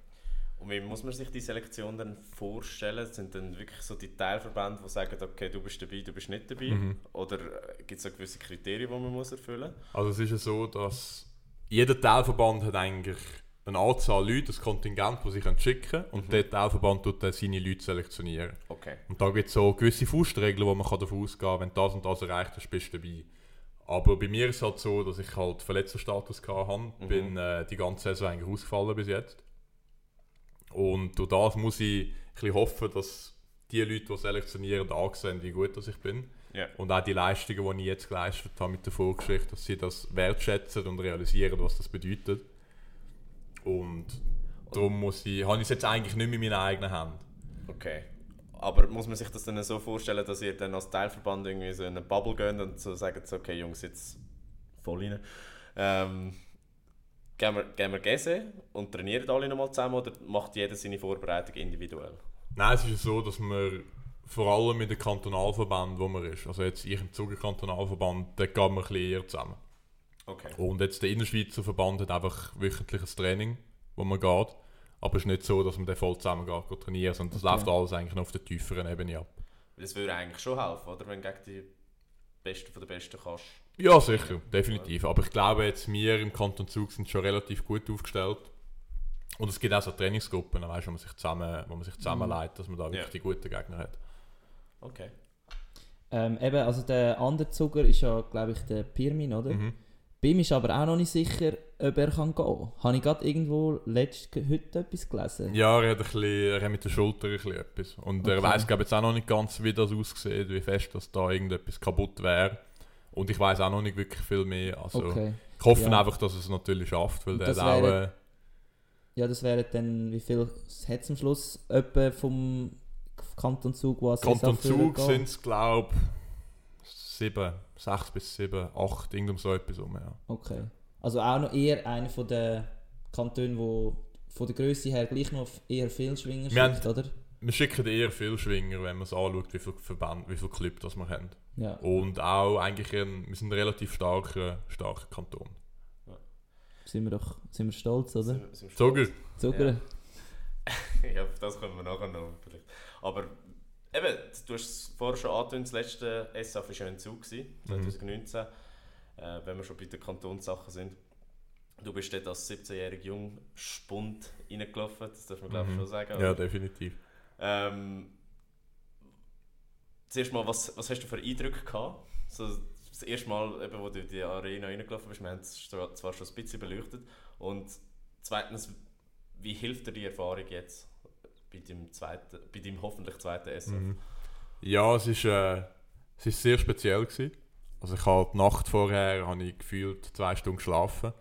Und wie muss man sich die Selektion dann vorstellen? Sind dann wirklich so die Teilverbände, die sagen, okay, du bist dabei, du bist nicht dabei? Mhm. Oder gibt es da gewisse Kriterien, die man muss erfüllen muss? Also es ist ja so, dass jeder Teilverband hat eigentlich eine Anzahl Leute, ein Kontingent, das sie können schicken können und Mhm. der Teilverband tut dann seine Leute selektionieren. Okay. Und da gibt es so gewisse Faustregeln, wo man kann davon ausgehen kann, wenn das und das erreicht hast, bist du dabei. Aber bei mir ist es halt so, dass ich halt Verletzerstatus hatte. Mhm. Bin äh, die ganze Saison eigentlich ausgefallen bis jetzt. Und durch das muss ich ein bisschen hoffen, dass die Leute, die selektionieren, ansehen, wie gut dass ich bin. Ja. Und auch die Leistungen, die ich jetzt geleistet habe mit der Vorgeschichte, dass sie das wertschätzen und realisieren, was das bedeutet. Und darum muss ich, habe ich es jetzt eigentlich nicht mehr in meinen eigenen Händen. Okay. Aber muss man sich das dann so vorstellen, dass ihr dann als Teilverband irgendwie so in eine Bubble geht und so sagt, okay Jungs, jetzt voll rein. Ähm, gehen wir, gehen wir Gäse und trainieren alle nochmal zusammen oder macht jeder seine Vorbereitung individuell? Nein, es ist ja so, dass man vor allem mit dem Kantonalverband, wo man ist, also jetzt ich im Zuger Kantonalverband, da geht man ein bisschen eher zusammen. Okay. Und jetzt der Innerschweizer Verband hat einfach wöchentliches Training, wo man geht. Aber es ist nicht so, dass man dann voll zusammen geht, trainieren, sondern das Okay. läuft alles eigentlich noch auf der tieferen Ebene ab. Das würde eigentlich schon helfen, oder? Wenn du gegen die Besten von den Besten kannst. Ja, sicher, definitiv. Aber ich glaube, jetzt wir im Kanton Zug sind schon relativ gut aufgestellt. Und es gibt auch so Trainingsgruppen, weißt, wo man sich zusammen, wo man sich zusammenleitet, dass man da wirklich Ja. die guten Gegner hat. Okay. Ähm, eben, also der andere Zuger ist ja, glaube ich, der Pirmin, oder? Mhm. Bei ihm ist aber auch noch nicht sicher, ob er kann gehen kann. Habe ich gerade irgendwo letzt, heute etwas gelesen? Ja, er hat, ein bisschen, er hat mit der Schulter ein bisschen etwas. Und er Okay. weiß glaube jetzt auch noch nicht ganz, wie das aussieht, wie fest dass da irgendetwas kaputt wäre. Und ich weiß auch noch nicht wirklich viel mehr. Also, Okay. Ich hoffe Ja. einfach, dass er es natürlich schafft, weil der auch... wäre- Äh, Ja, das wären dann, wie viel hat es am Schluss etwa vom Kanton Zug, was Kanton Zug sind es, glaube ich, sieben, sechs bis sieben, acht, irgendum so etwas um. Ja. Okay. Also auch noch eher einer von den Kantonen, wo von der Größe her gleich noch eher viel Schwinger Wir schickt, oder? Wir schicken eher viel Schwinger, wenn man es anschaut, wie viele Verbände, wie viele Clubs das wir haben. Ja. Und auch eigentlich, ein, wir sind ein relativ starker, starker Kanton. Sind wir doch sind wir stolz, oder? Sind- sind wir Zucker. ja, auf das kommen wir nachher noch. Vielleicht. Aber eben, du hast es vorher schon angetönt, das letzte SF war ja ein Zug, gewesen, 2019, äh, wenn wir schon bei den Kantonssachen sind. Du bist dort als 17-jähriger Jung Spund reingelaufen, das darf man glaube ich Mhm. schon sagen. ja oder? definitiv. Ähm, zuerst mal, was, was hast du für Eindrücke gehabt? So, das erste Mal, eben, wo du in die Arena reingelaufen bist, wir haben es zwar zwar schon ein bisschen beleuchtet. Und zweitens, wie hilft dir die Erfahrung jetzt bei deinem, zweiten, bei deinem hoffentlich zweiten SF? Mhm. Ja, es ist, äh, es ist sehr speziell gewesen. Also ich habe die Nacht vorher habe ich gefühlt zwei Stunden geschlafen,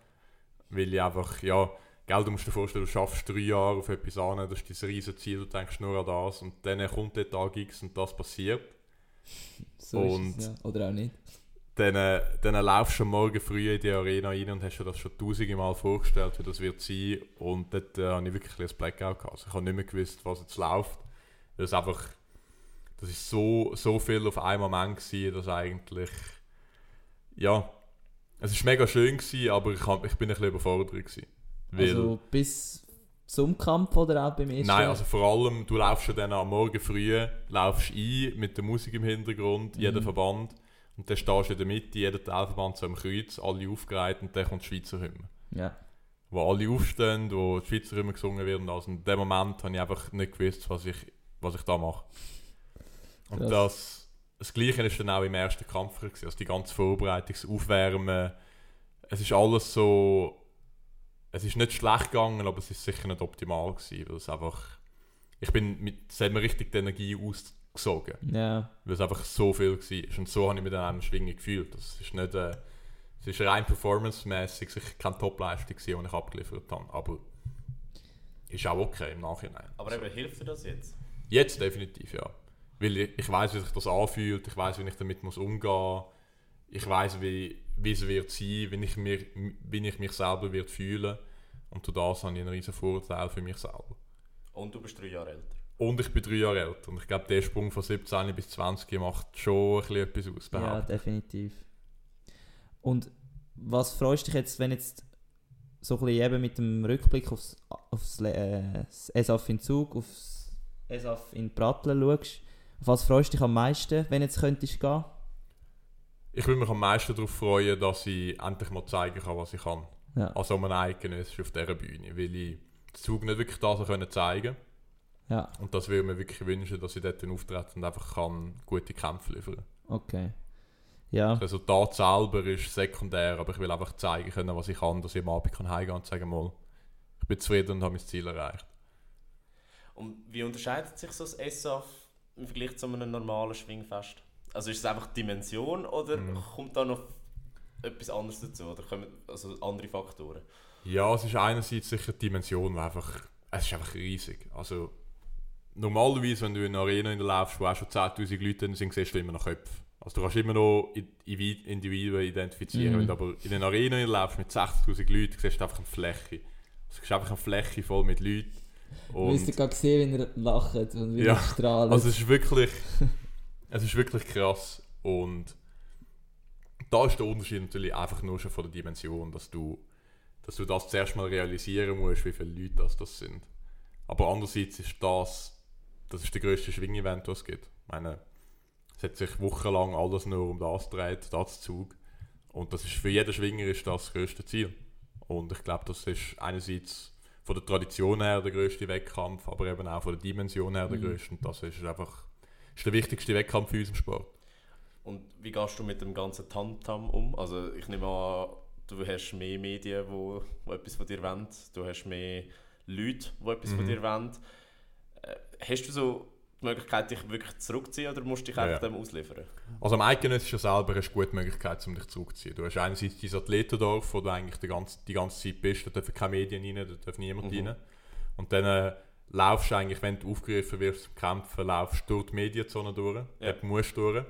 weil ich einfach, ja, gell, du musst dir vorstellen, du schaffst drei Jahre auf etwas an, das ist dein riesen Ziel, du denkst nur an das und dann kommt der Tag X und das passiert. So Und- ist es, ja. Oder auch nicht. Dann, äh, dann laufst du am Morgen früh in die Arena rein und hast dir das schon tausende Mal vorgestellt, wie das wird sein. Und dort äh, habe ich wirklich ein Blackout gehabt. Also ich habe nicht mehr gewusst, was jetzt läuft. Weil es einfach, das ist so, so viel auf einen Moment gewesen, dass eigentlich, ja, es ist mega schön gewesen, aber ich, hab, ich bin ein bisschen überfordert gewesen. Also bis zum Kampf oder auch beim ersten? Nein, also vor allem, du laufst ja dann am Morgen früh, laufst ein mit der Musik im Hintergrund, jeder Mhm. Verband. Und dann stehst du in der Mitte, jeder Teilverband so am Kreuz, alle aufgereiht und dann kommt die Schweizer Hymne. Ja. Wo alle aufstehen, wo die Schweizer Hymne gesungen werden. Also in dem Moment habe ich einfach nicht gewusst, was ich, was ich da mache. Und Krass. das, das Gleiche ist dann auch im ersten Kampf. Gewesen. Also die ganze Vorbereitung, das Aufwärmen. Es ist alles so. Es ist nicht schlecht gegangen, aber es ist sicher nicht optimal gewesen, weil es einfach. Ich bin mit, es hat mir richtig die Energie ausgesogen, Ja. weil es einfach so viel war. Und so habe ich mich dann auch im Schwingen gefühlt. Das ist nicht, äh, es ist rein performancemäßig sicher keine Topleistung gewesen, die ich abgeliefert habe, aber ist auch okay im Nachhinein. Aber eben, hilft dir das jetzt? Jetzt definitiv, ja. Weil ich, ich weiß, wie sich das anfühlt, ich weiß, wie ich damit muss umgehen Ich weiß, wie, wie es wird sein, wie ich, mir, wie ich mich selber wird fühlen Und durch das habe ich einen riesen Vorteil für mich selber. Und du bist drei Jahre älter. Und ich bin drei Jahre älter. Und ich glaube, der Sprung von 17 bis 20 macht schon ein bisschen etwas aus. Ja, definitiv. Und was freust du dich jetzt, wenn jetzt so ein bisschen eben mit dem Rückblick aufs, aufs äh, ESAF in Zug, aufs ESAF in Pratteln schaust? Auf was freust du dich am meisten, wenn jetzt könntest gehen? Ich würde mich am meisten darauf freuen, dass ich endlich mal zeigen kann, was ich kann. Ja, Also um ein eigenes auf dieser Bühne. Weil ich den Zug nicht wirklich das können zeigen ja, Und das würde ich mir wirklich wünschen, dass ich dort auftrete und einfach kann gute Kämpfe liefern okay. Ja, Das Resultat selber ist sekundär, aber ich will einfach zeigen können, was ich kann, dass ich am Abend kann heimgehen und sagen mal, ich bin zufrieden und habe mein Ziel erreicht. Und wie unterscheidet sich so das SAF im Vergleich zu einem normalen Schwingfest? Also ist es einfach die Dimension oder Mhm. kommt da noch etwas anderes dazu? Oder kommen also andere Faktoren? Ja, es ist einerseits sicher die Dimension, die einfach, es ist einfach riesig. Also normalerweise, wenn du in einer Arena in der laufst, wo auch schon 10'000 Leute sind, siehst du immer noch Köpfe. Also du kannst immer noch Individuen identifizieren. Mhm. Wenn du aber in einer Arena laufst mit 60'000 Leuten, siehst du einfach eine Fläche. Also, du siehst einfach eine Fläche voll mit Leuten. Du hast Und gerade gesehen, wie er lacht und wie Ja, er strahlt. also es ist wirklich, es ist wirklich krass und da ist der Unterschied natürlich einfach nur schon von der Dimension, dass du, dass du das zuerst mal realisieren musst, wie viele Leute das, das sind. Aber andererseits ist das, das ist der grösste Schwing-Event, was es gibt. Ich meine, es hat sich wochenlang alles nur um das gedreht, das Zug. Und das ist für jeden Schwinger ist das, das grösste Ziel. Und ich glaube, das ist einerseits von der Tradition her der grösste Wettkampf, aber eben auch von der Dimension her der Mhm. grösste. Und das ist einfach ist der wichtigste Wettkampf für unseren Sport. Und wie gehst du mit dem ganzen Tamtam um? Also ich nehme an, du hast mehr Medien, die wo, wo etwas von dir wollen. Du hast mehr Leute, die etwas von Mhm. dir wollen. Äh, hast du so die Möglichkeit, dich wirklich zurückzuziehen oder musst du dich einfach ja. dem ausliefern? Also am Eidgenössischen selber hast du gute Möglichkeit, um dich zurückzuziehen. Du hast einerseits dein Athletendorf, wo du eigentlich die ganze, die ganze Zeit bist, da dürfen keine Medien rein, da darf niemand Mhm. rein. Und dann äh, laufst du eigentlich, wenn du aufgerufen wirst zum Kämpfen, laufst du durch die Medienzone durch, Ja. dort musst du durch.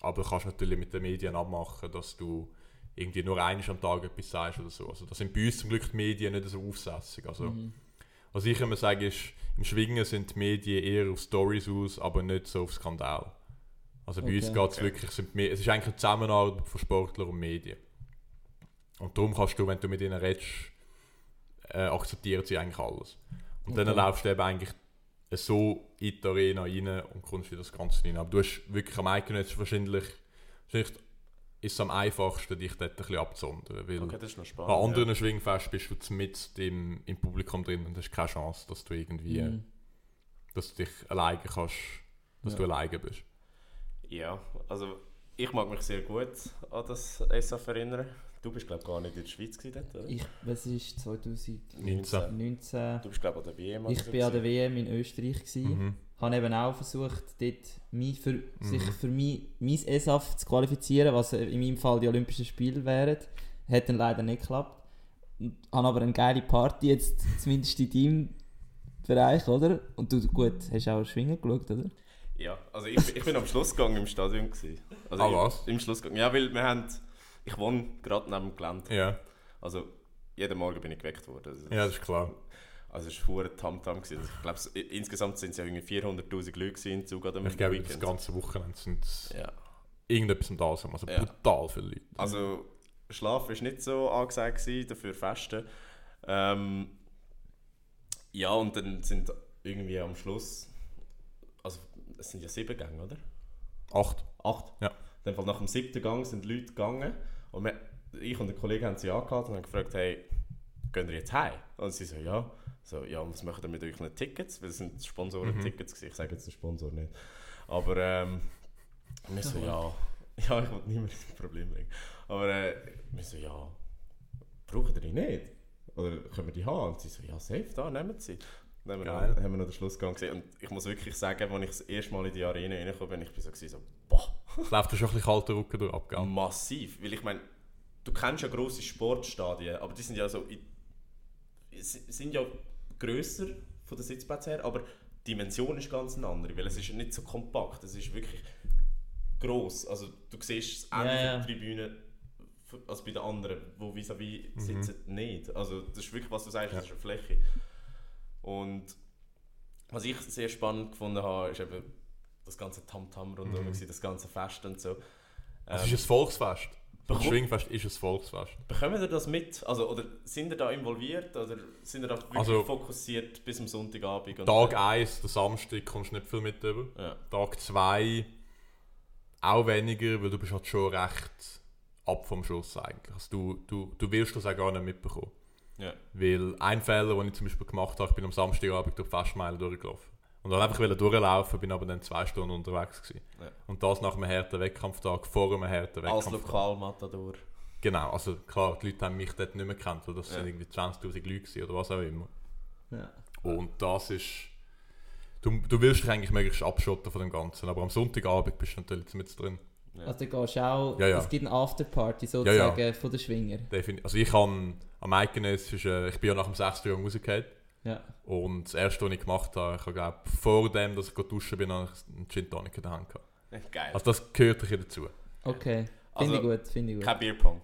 Aber du kannst natürlich mit den Medien abmachen, dass du irgendwie nur einmal am Tag etwas sagst oder so. Also da sind bei uns zum Glück die Medien nicht so aufsässig. Also, Mhm. Was ich immer sage ist, im Schwingen sind die Medien eher auf Stories aus, aber nicht so auf Skandal. Also bei uns Okay. geht es Okay. wirklich, sind die Me- es ist eigentlich eine Zusammenarbeit von Sportlern und Medien. Und darum kannst du, wenn du mit ihnen redest, äh, akzeptieren sie eigentlich alles. Und Okay. dann laufst du eben eigentlich so in die Arena rein und kommst in das Ganze rein. Aber du hast wirklich am Eidgenössischen wahrscheinlich, wahrscheinlich ist es am einfachsten, dich dort ein bisschen abzusondern. Weil Okay, das ist noch spannend. bei anderen Schwingfest bist du mit im, im Publikum drin und hast keine Chance, dass du irgendwie, Mhm. dass du dich alleine kannst, dass Ja. du alleine bist. Ja, also ich mag mich sehr gut an das SAF erinnern. Du bist glaube gar nicht in der Schweiz gewesen, dort, oder? Ich, was ist 2019? 19. Du bist glaube an der WM. Ich bin an der. WM in Österreich gewesen. Mhm. Habe eben auch versucht, dort mich für, sich für mich, mein ESAF zu qualifizieren, was in meinem Fall die Olympischen Spiele wären. Hat dann leider nicht geklappt. Und habe aber eine geile Party jetzt, zumindest in deinem Bereich, oder? Und du, gut, hast auch Schwingen geschaut, oder? Ja, also ich, ich bin am Schlussgang im Stadion. Gewesen. Also Ah, im, was? Im Schlussgang. Ja, weil wir haben... Ich wohne gerade neben dem Gelände. Ja, Also jeden Morgen bin ich geweckt worden. Also, ja, das ist klar. Also es war hure Tamtam. Also, ich glaube, es- insgesamt sind es ja irgendwie 400'000 Leute in Zug Ich glaube, das ganze Wochenende sind es Ja. irgendetwas am da sein. Also Ja. brutal viele Leute. Also Schlaf war nicht so angesagt, gewesen, dafür Festen. Ähm, ja, und dann sind irgendwie am Schluss... Also es sind ja sieben Gänge, oder? Acht. Acht? Ja. In dem Fall nach dem siebten Gang sind die Leute gegangen und wir, ich und der Kollege haben sie angehalten und haben gefragt, hey, gehen wir jetzt heim? Und sie so, ja. So, ja, und was macht ihr mit euren Tickets? Weil es sind Sponsoren-Tickets, gewesen. ich sage jetzt den Sponsor nicht. Aber ähm, wir so, ja, ja, ich will niemand in ein Problem bringen. Aber äh, wir so, ja, brauchen die nicht? Oder können wir die haben? Und sie so, ja, safe, da, nehmen sie. Dann haben wir, noch, haben wir noch den Schlussgang gesehen. Und ich muss wirklich sagen, als ich das erste Mal in die Arena reingekommen bin, ich bin so, so boah, läuft dir schon ein bisschen kalter Rücken durch ab, gell? massiv. Weil ich meine, du kennst ja grosse Sportstadien, aber die sind ja so, sind ja grösser von der Sitzplätze her, aber die Dimension ist ganz eine andere, weil es ist nicht so kompakt, es ist wirklich gross. Also du siehst das Ende Ja, ja. der Tribüne als bei den anderen, wo vis-à-vis sitzen, nicht. Also das ist wirklich, was du sagst, das ist eine Fläche. Und was ich sehr spannend gefunden habe, ist eben das ganze Tamtam rundherum, gewesen, das ganze Fest und so. Es Ähm, ist ein Volksfest. Das Schwingfest ist ein Volksfest. Bekommen ihr das mit? Also, oder sind ihr da involviert? Oder sind ihr da wirklich Also- fokussiert bis am Sonntagabend? Tag 1, der Samstag, kommst du nicht viel mit über. Ja. Tag 2 auch weniger, weil du bist halt schon recht ab vom Schuss eigentlich. Also du, du, du willst das auch gar nicht mitbekommen. Ja. Weil ein Fehler, den ich zum Beispiel gemacht habe, ich bin am Samstagabend durch die Festmeile durchgelaufen. Und wollte einfach durchlaufen, bin aber dann zwei Stunden unterwegs gewesen. Ja. Und das nach einem harten Wettkampftag, vor einem harten Als Wettkampftag. Lokalmatador. Genau, also klar, die Leute haben mich dort nicht mehr gekannt, weil das Ja. sind irgendwie 20'000 Leute gewesen oder was auch immer. Ja. Und das ist... Du, du willst dich eigentlich möglichst abschotten von dem Ganzen, aber am Sonntagabend bist du natürlich mit drin. Ja. Also da gehst du auch, Ja, ja. es gibt eine Afterparty Ja, sozusagen von den Schwinger. Defini also ich kann am äh, ich bin ja nach dem 6. Jahr rausgefallen Ja. und das erste, was ich gemacht habe, ich habe glaube vor dem, dass ich duschen bin, habe ich einen Gin Tonic in der Hand gehabt. Geil. Also das gehört ein dazu. Okay. Finde Also, ich gut, finde ich gut. Kein Bierpong.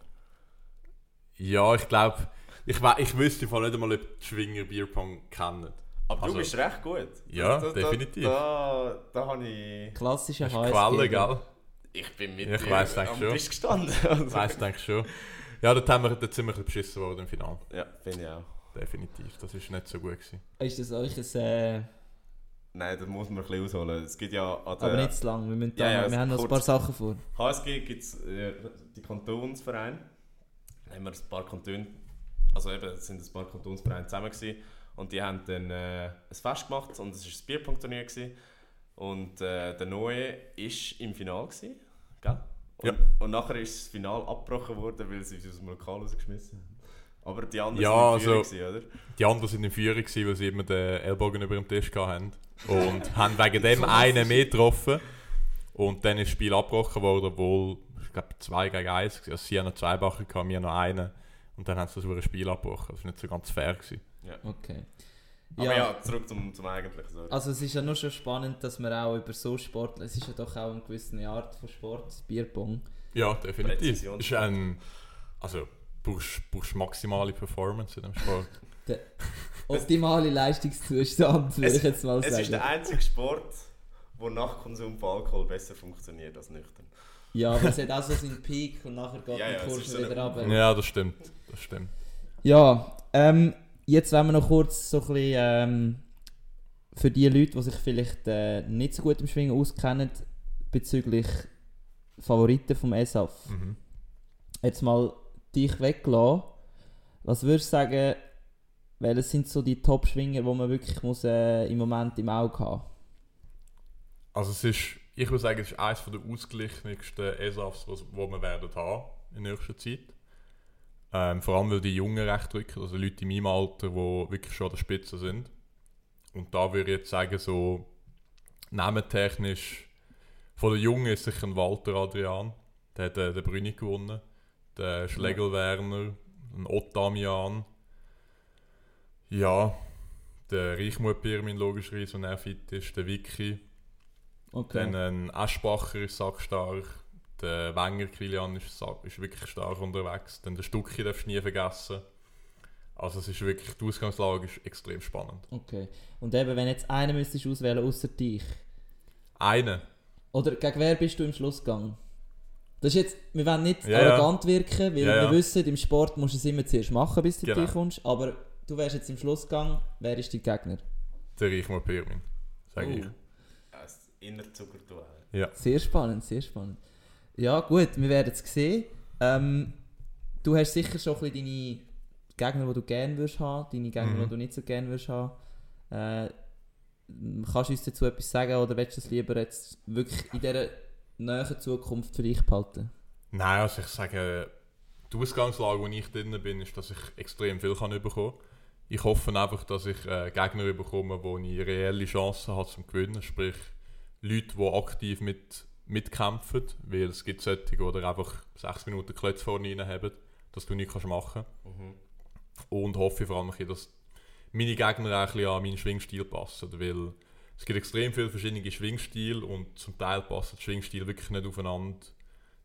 Ja, ich glaube, ich, ich wüsste im Fall nicht einmal, ob die Schwinger Bierpong kennen. Aber Also- du bist recht gut. Ja, da, definitiv. Da, da, da habe ich... Ist HSG. Quelle, gell? Ich bin mit Ja, ich dir weiss, denke am schon. Tisch gestanden. Also. Weiss, denke ich schon. Ja, dort, haben wir, dort sind wir ein bisschen beschissen worden im Finale. Ja, finde ich auch. Definitiv. Das ist nicht so gut gewesen. Ist das euch ein... Äh, Nein, da muss man ein bisschen ausholen. Es gibt ja der aber nicht zu lang, wir, müssen da, Ja, ja, wir haben noch ein paar Sachen vor. HSG gibt es äh, die Kantonsvereine. Da haben wir ein paar Kantone, also eben, es sind ein paar Kantonsvereine zusammen gewesen. Und die haben dann äh, ein Fest gemacht und es war ein Bierpunktturnier. gewesen. Und äh, der Neue war im Finale, gewesen, gell? Und, Ja. und nachher ist das Finale abgebrochen worden, weil sie aus dem Lokal rausgeschmissen haben. Aber die anderen Ja, sind in also- Führung oder? Die anderen sind in Führung, gewesen, weil sie immer den Ellbogen über dem Tisch hatten. Und haben wegen dem einen mehr getroffen. Und dann ist das Spiel abgebrochen worden, obwohl, ich glaube, 2 gegen 1 war. Also sie haben noch zwei Bacher gehabt, wir noch einen. Und dann haben sie das über ein Spiel abgebrochen. Das war nicht so ganz fair. Gewesen. Okay. Aber ja, zurück zum, zum Eigentlichen. Sorry. Also es ist ja nur schon spannend, dass man auch über so Sport, es ist ja doch auch eine gewisse Art von Sport, Bierpong. Ja, definitiv. Präzision. Ist ein, also, brauchst, brauchst maximale Performance in dem Sport. Optimale Leistungszustand, würde ich jetzt mal Es ist der sagen. einzige Sport, wo nach Konsum von Alkohol besser funktioniert als nüchtern. Ja, aber es hat auch so seinen Peak und nachher geht Ja, die ja, Kurve so wieder runter. ja, das stimmt. Das stimmt. Ja, ähm, jetzt wollen wir noch kurz so ein bisschen, ähm, für die Leute, die sich vielleicht äh, nicht so gut im Schwingen auskennen, bezüglich Favoriten vom ESAF. Mhm. Jetzt mal dich weglassen. Was würdest du sagen, welche sind so die Top-Schwinger, die man wirklich muss, äh, im Moment im Auge haben Also es ist, ich würde sagen, es ist eines der ausgeglichensten ESAFs, wo wir werden in nächster Zeit. Ähm, vor allem, weil die Jungen recht drücken, also Leute in meinem Alter, die wirklich schon an der Spitze sind. Und da würde ich jetzt sagen, so namentechnisch, von den Jungen ist sicher ein Walter Adrian, der hat äh, den Brünig gewonnen, der Schlegel Werner, ein Ottamian, ja, der Reichmut Pirmin logischerweise, wenn er fit ist, der Vicky, Okay. dann ein Aschbacher ist sackstark. Der Wenger Kilian ist, ist wirklich stark unterwegs. Dann der Stucki darfst du nie vergessen. Also es ist wirklich, die Ausgangslage ist extrem spannend. okay. Und eben, wenn jetzt einen müsstest auswählen außer dich, Eine, oder gegen wer bist du im Schluss gegangen? Das ist jetzt, wir wollen nicht Ja, ja. arrogant wirken, weil Ja, wir wissen, im Sport musst du es immer zuerst machen, bis du Genau. dich kommst. Aber du wärst jetzt im Schluss gegangen, wer ist dein Gegner? der Reichmut Pirmin, sage Oh. ich. Das Innerzuckerduell. Ja. Sehr spannend, sehr spannend. Ja, gut, wir werden es sehen. Ähm, du hast sicher schon ein bisschen deine Gegner, die du gerne würdest haben, deine Gegner, Mhm. die du nicht so gerne würdest haben. Äh, kannst du uns dazu etwas sagen oder willst du es lieber jetzt wirklich in dieser näheren Zukunft für dich behalten? Nein, also ich sage, die Ausgangslage, wo ich drin bin, ist, dass ich extrem viel kann bekommen kann. Ich hoffe einfach, dass ich äh, Gegner bekomme, wo ich reelle Chancen habe zum Gewinnen. Sprich, Leute, die aktiv mit, mitkämpfen. Weil es gibt solche, die einfach sechs Minuten Klötze vorne rein haben, dass du nichts kannst machen Mhm. Und hoffe vor allem, dass meine Gegner auch ein bisschen an meinen Schwingstil passen. Weil es gibt extrem viele verschiedene Schwingstile und zum Teil passen die Schwingstile wirklich nicht aufeinander.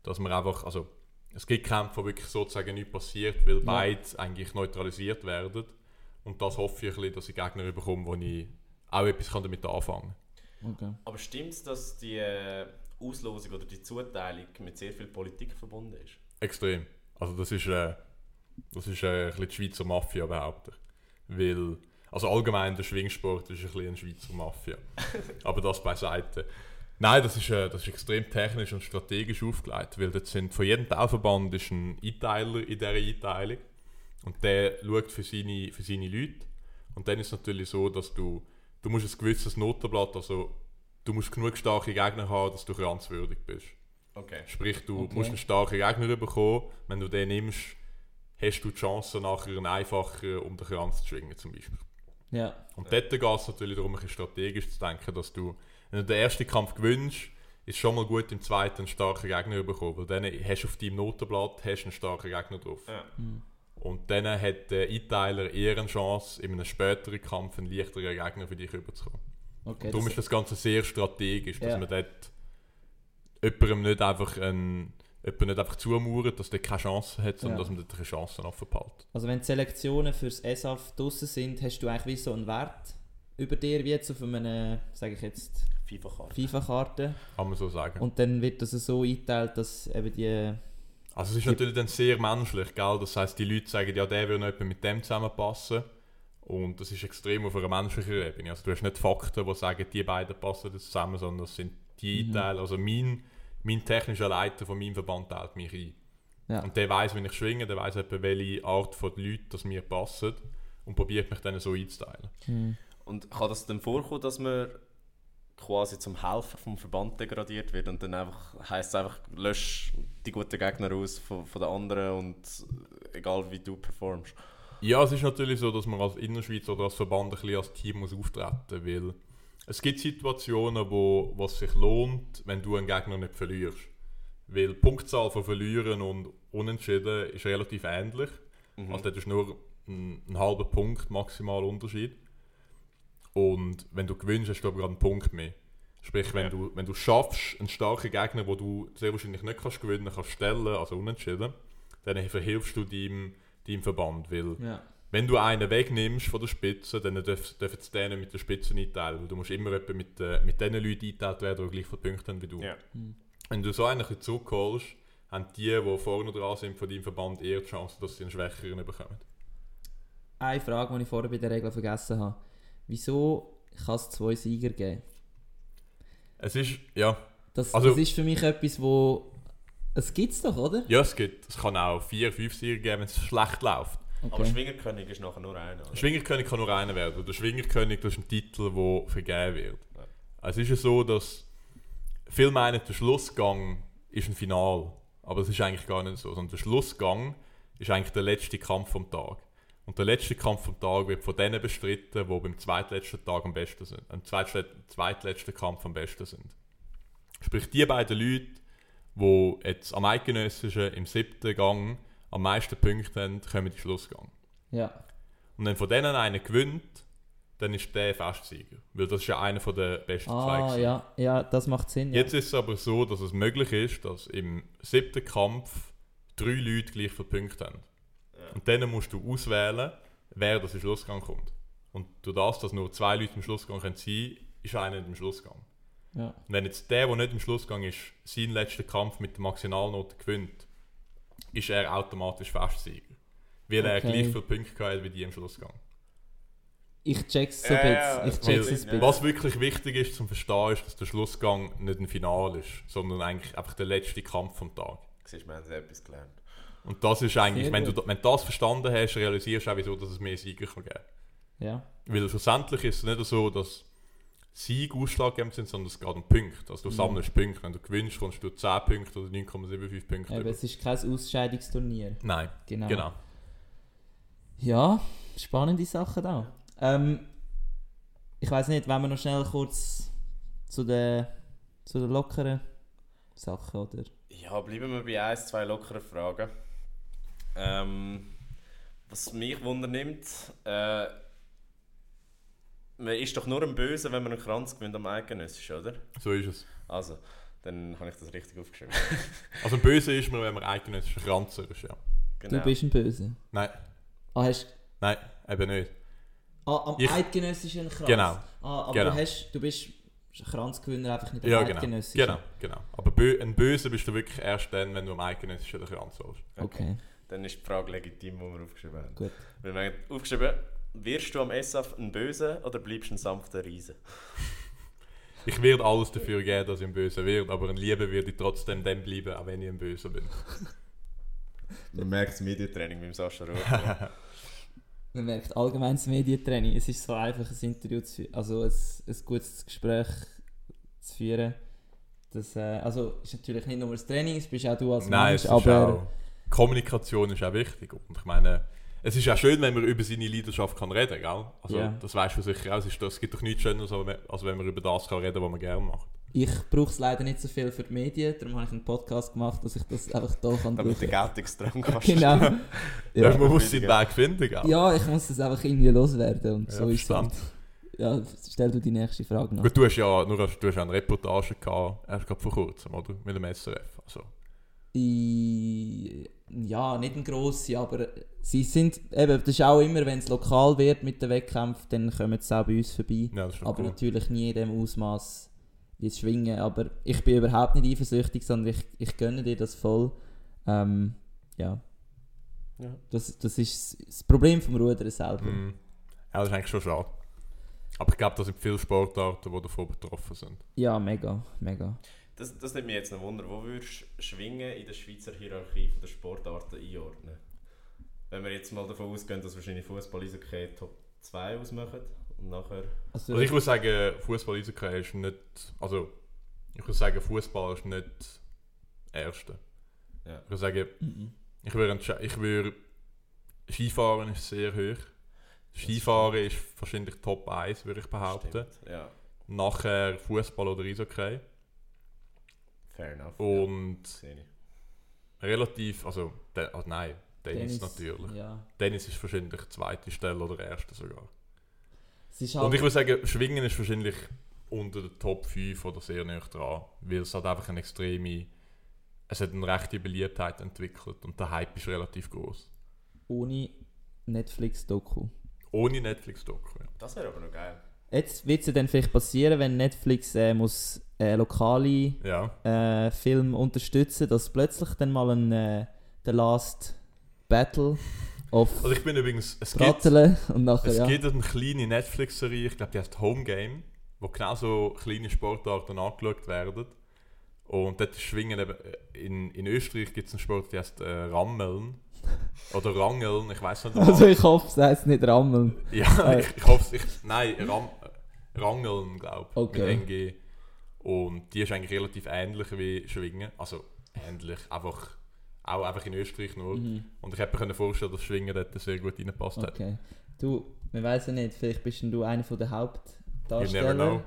Dass man einfach, also es gibt Kämpfe, wo wirklich sozusagen nichts passiert, weil Ja. beide eigentlich neutralisiert werden. Und das hoffe ich, ein bisschen, dass ich Gegner bekomme, wo ich auch etwas kann damit anfangen kann. Okay. Aber stimmt es, dass die äh, Auslosung oder die Zuteilung mit sehr viel Politik verbunden ist? Extrem. Also das ist, äh, das ist äh, ein bisschen die Schweizer Mafia, behaupte ich. Weil, also allgemein der Schwingsport ist ein bisschen eine Schweizer Mafia. Aber das beiseite. Nein, das ist, äh, das ist extrem technisch und strategisch aufgelegt, weil dort sind, von jedem Teilverband ist ein Einteiler in dieser Einteilung und der schaut für seine, für seine Leute. Und dann ist es natürlich so, dass du, du musst ein gewisses Notenblatt, also du musst genug starke Gegner haben, dass du kranzwürdig bist. Okay. Sprich, du Okay. musst einen starken Gegner bekommen. Wenn du den nimmst, hast du die Chance, nachher einen einfacher um den Kranz zu schwingen, zum Beispiel. Ja. Und dort geht es natürlich darum, ein bisschen strategisch zu denken, dass du, wenn du den ersten Kampf gewinnst, ist schon mal gut, im zweiten einen starken Gegner zu bekommen. Weil dann hast du auf deinem Notenblatt hast einen starken Gegner drauf. Ja. Und dann hat der Einteiler eher eine Chance, in einem späteren Kampf einen leichteren Gegner für dich rüberzukommen. Okay. Darum das- ist das Ganze sehr strategisch, dass Ja. man dort jemandem nicht einfach, ein, jemanden nicht einfach zumauert, dass der keine Chance hat, sondern Ja. dass man dort eine Chance offen behält. Also wenn die Selektionen fürs ESAF draussen sind, hast du eigentlich wie so einen Wert über dir, wie jetzt auf einer, sage ich jetzt, FIFA-Karte. FIFA-Karte. Kann man so sagen. Und dann wird das so eingeteilt, dass eben die... also es ist natürlich dann sehr menschlich, gell? Das heißt, die Leute sagen, ja, der würde noch jemand mit dem zusammenpassen. Und das ist extrem auf einer menschlichen Ebene. Also du hast nicht Fakten, die sagen, die beiden passen zusammen, sondern das sind die Mhm. Einteile. Also mein, mein technischer Leiter von meinem Verband teilt mich ein. Ja. Und der weiß, wenn ich schwinge, der weiß etwa, welche Art von Leuten das mir passen und probiert mich dann so einzuteilen. Hm. Und kann das dann vorkommen, dass man quasi zum Helfer vom Verband degradiert wird und dann einfach heisst es einfach, lösch die guten Gegner aus von, von den anderen und egal wie du performst. Ja, es ist natürlich so, dass man als Innerschweiz oder als Verband ein bisschen als Team muss auftreten weil es gibt Situationen, wo es sich lohnt, wenn du einen Gegner nicht verlierst. Weil die Punktzahl von Verlieren und Unentschieden ist relativ ähnlich. Mhm. Also das ist nur ein, ein halber Punkt maximal Unterschied. Und wenn du gewinnst, hast du aber gerade einen Punkt mehr. Sprich, wenn, Ja. du, wenn du schaffst, einen starken Gegner, wo du sehr wahrscheinlich nicht kannst gewinnen kannst, stellen, also unentschieden, dann verhilfst du deinem, deinem Verband. Weil Ja. Wenn du einen wegnimmst von der Spitze, dann dürfen dürfen sie den mit der Spitze einteilen. Weil du musst immer etwa mit, äh, mit den Leuten eingeteilt werden, die gleich viele Punkte haben wie du. Ja. Wenn du so einen ein bisschen zurückholst, haben die, die vorne dran sind von deinem Verband, eher die Chance, dass sie einen Schwächeren bekommen. Eine Frage, die ich vorher bei der Regel vergessen habe. Wieso kann es zwei Sieger geben? Es ist, ja, Das, Also- das ist für mich etwas, wo... Es gibt es doch, oder? ja, es gibt, es kann auch vier, fünf Sieger geben, wenn es schlecht läuft. Aber Okay. Schwingerkönig ist nachher nur einer. Oder? Der Schwingerkönig kann nur einer werden. Der Schwingerkönig das ist ein Titel, der vergeben wird. Es ist ja so, dass viele meinen, der Schlussgang ist ein Final. Aber das ist eigentlich gar nicht so. Sondern der Schlussgang ist eigentlich der letzte Kampf vom Tag. Und der letzte Kampf vom Tag wird von denen bestritten, die beim zweitletzten Tag am besten sind. Am zweitle- zweitletzten Kampf am besten sind. Sprich, die beiden Leute, die jetzt am eidgenössischen im siebten Gang am meisten Punkte haben, kommen in den Schlussgang. Ja. Und wenn von denen einer gewinnt, dann ist der Festsieger. Weil das ist ja einer von der besten zwei. Ah, gewesen. ja, ja, das macht Sinn. Ja. Jetzt ist es aber so, dass es möglich ist, dass im siebten Kampf drei Leute gleich viele Punkte haben. Und dann musst du auswählen, wer das im Schlussgang kommt. Und durch das, dass nur zwei Leute im Schlussgang können sein ist einer nicht im Schlussgang. Ja. Und wenn jetzt der, der nicht im Schlussgang ist, seinen letzten Kampf mit der Maximalnote gewinnt, ist er automatisch Festsieger. Weil er Okay. gleich viele Punkte hat wie die im Schlussgang. Ich check's so Ja, ein bisschen. Bisschen. ja. Was wirklich wichtig ist zum Verstehen, ist, dass der Schlussgang nicht ein Final ist, sondern eigentlich einfach der letzte Kampf vom Tag. Siehst du, wir haben sehr etwas gelernt. Und das ist eigentlich, wenn du, wenn du das verstanden hast, realisierst du auch, wieso dass es mehr Sieger kann geben Ja. Weil schlussendlich ist es nicht so, dass Sieg ausschlaggebend sind, sondern es geht um Punkte. Also du Mhm. sammelst Punkte. Wenn du gewinnst, kommst du 10 Punkte oder 9,75 Punkte. Eben, über. es ist kein Ausscheidungsturnier. Nein, Genau. genau. Ja, spannende Sachen da. Ähm, ich weiß nicht, wenn wir noch schnell kurz zu den, zu den lockeren Sachen, oder? Ja, bleiben wir bei ein, zwei lockeren Fragen. Ähm, was mich wundernimmt, äh, man ist doch nur ein Böse, wenn man einen Kranz gewinnt am Eidgenössisch, oder? So ist es. Also, dann habe ich das richtig aufgeschrieben. Also böse ist man, wenn man eidgenössischer Kranzer ist, ja. Genau. Du bist ein Böse. Nein, Ah, hast nein, eben nicht. ah, am Ich- eidgenössischen Kranz? Genau. Ah, aber Genau. du, hast, du bist Kranzgewinner einfach nicht am Ja, genau. eidgenössischen? Genau, genau. Aber bö ein Böse bist du wirklich erst dann, wenn du am eidgenössischen den Kranz holst. Okay, Dann ist die Frage legitim, die wir aufgeschrieben haben. gut. Wir haben aufgeschrieben, wirst du am SF ein Böse oder bleibst du ein sanfter Riese? Ich werde alles dafür geben, dass ich ein Böse werde, aber ein Liebe werde ich trotzdem dem bleiben, auch wenn ich ein Böse bin. Man merkt das Medientraining beim Sascha Roth. Man merkt allgemein das Medientraining. Es ist so einfach, ein Interview zu führen, also ein, ein gutes Gespräch zu führen. Das, äh, also ist natürlich nicht nur das Training, es bist auch du als Nein, Mensch, es ist aber auch, Kommunikation ist auch wichtig. Und ich meine, es ist auch schön, wenn man über seine Leidenschaft kann reden kann, gell? Also, Ja. das weißt du sicher auch. Es, ist, es gibt doch nichts Schöneres, als wenn- man über das kann reden kann, was man gerne macht. ich brauche es leider nicht so viel für die Medien, darum habe ich einen Podcast gemacht, dass ich das einfach da kann Damit der. Geltungsdrang kannst. Genau. Ja. Ja. man muss seinen Weg finden, gell? ja, ich muss das einfach irgendwie loswerden und Ja, so ist es. Ja, stell du die nächste Frage noch. Gut, du hast ja nur du hast ja eine Reportage gehabt, erst gerade vor kurzem, oder? Mit dem SRF. Also, I, ja, nicht ein grosse, aber sie sind, eben, das ist auch immer, wenn es lokal wird mit den Wettkämpfen, dann kommen sie auch bei uns vorbei. ja, das aber cool. natürlich nie in dem Ausmaß wie es Schwingen. Aber ich bin überhaupt nicht eifersüchtig, sondern ich, ich gönne dir das voll. Ähm, ja. Ja. Das, das ist das Problem vom Rudern selber. Mhm. Ja, das ist eigentlich schon schade. Aber ich glaube, da sind viele Sportarten, die davon betroffen sind. Ja, mega, mega. Das, das nimmt mich jetzt noch Wunder. Wo würdest du Schwingen in der Schweizer Hierarchie von der Sportarten einordnen? Wenn wir jetzt mal davon ausgehen, dass wahrscheinlich Fußball Eishockey Top 2 ausmachen und nachher... Also, Also ich würde sagen, Fußball Eishockey ist nicht. Also ich würde sagen, Fußball ist nicht das Erste. Ja. Ich würde sagen, Mhm. ich würde, ich würde Skifahren ist sehr hoch. Skifahren ist wahrscheinlich Top 1, würde ich behaupten. Stimmt. Ja, Nachher Fußball oder Eishockey. Fair enough. Und Ja, relativ, also, de, also nein, Tennis, natürlich. Ja. Tennis ist wahrscheinlich zweite Stelle oder erste sogar. Halt, Und ich würde sagen, Schwingen ist wahrscheinlich unter den Top 5 oder sehr nah dran, weil es hat einfach eine extreme, es hat eine rechte Beliebtheit entwickelt und der Hype ist relativ groß. ohne Netflix-Doku. Ohne Netflix-Doku. Ja. Das wäre aber noch geil. Jetzt wird es ja dann vielleicht passieren, wenn Netflix äh, muss äh, lokale ja. äh, Film unterstützen, dass plötzlich dann mal ein äh, The Last Battle of Also ich bin übrigens, es gibt, Bratteln und nachher es ja. gibt eine kleine Netflix-Serie, ich glaube die heißt Home Game, wo genau so kleine Sportarten angeschaut werden. Und dort Schwingen eben, äh, in, in Österreich gibt es einen Sport, der heißt äh, Rammeln. Oder Rangeln, ich weiß nicht. Also ich hoffe, es heißt nicht Rammeln. Ja, Äh. ich, ich hoffe ich, Nein, Ram, Rangeln, glaube ich. Okay. Mit NG. Und die ist eigentlich relativ ähnlich wie Schwingen. Also ähnlich, einfach auch einfach in Österreich nur. Mhm. Und ich hätte mir vorstellen, dass Schwingen dort sehr gut reingepasst hat. Okay. Du, man weiß ja nicht, vielleicht bist du einer der You never Hauptdarsteller. know.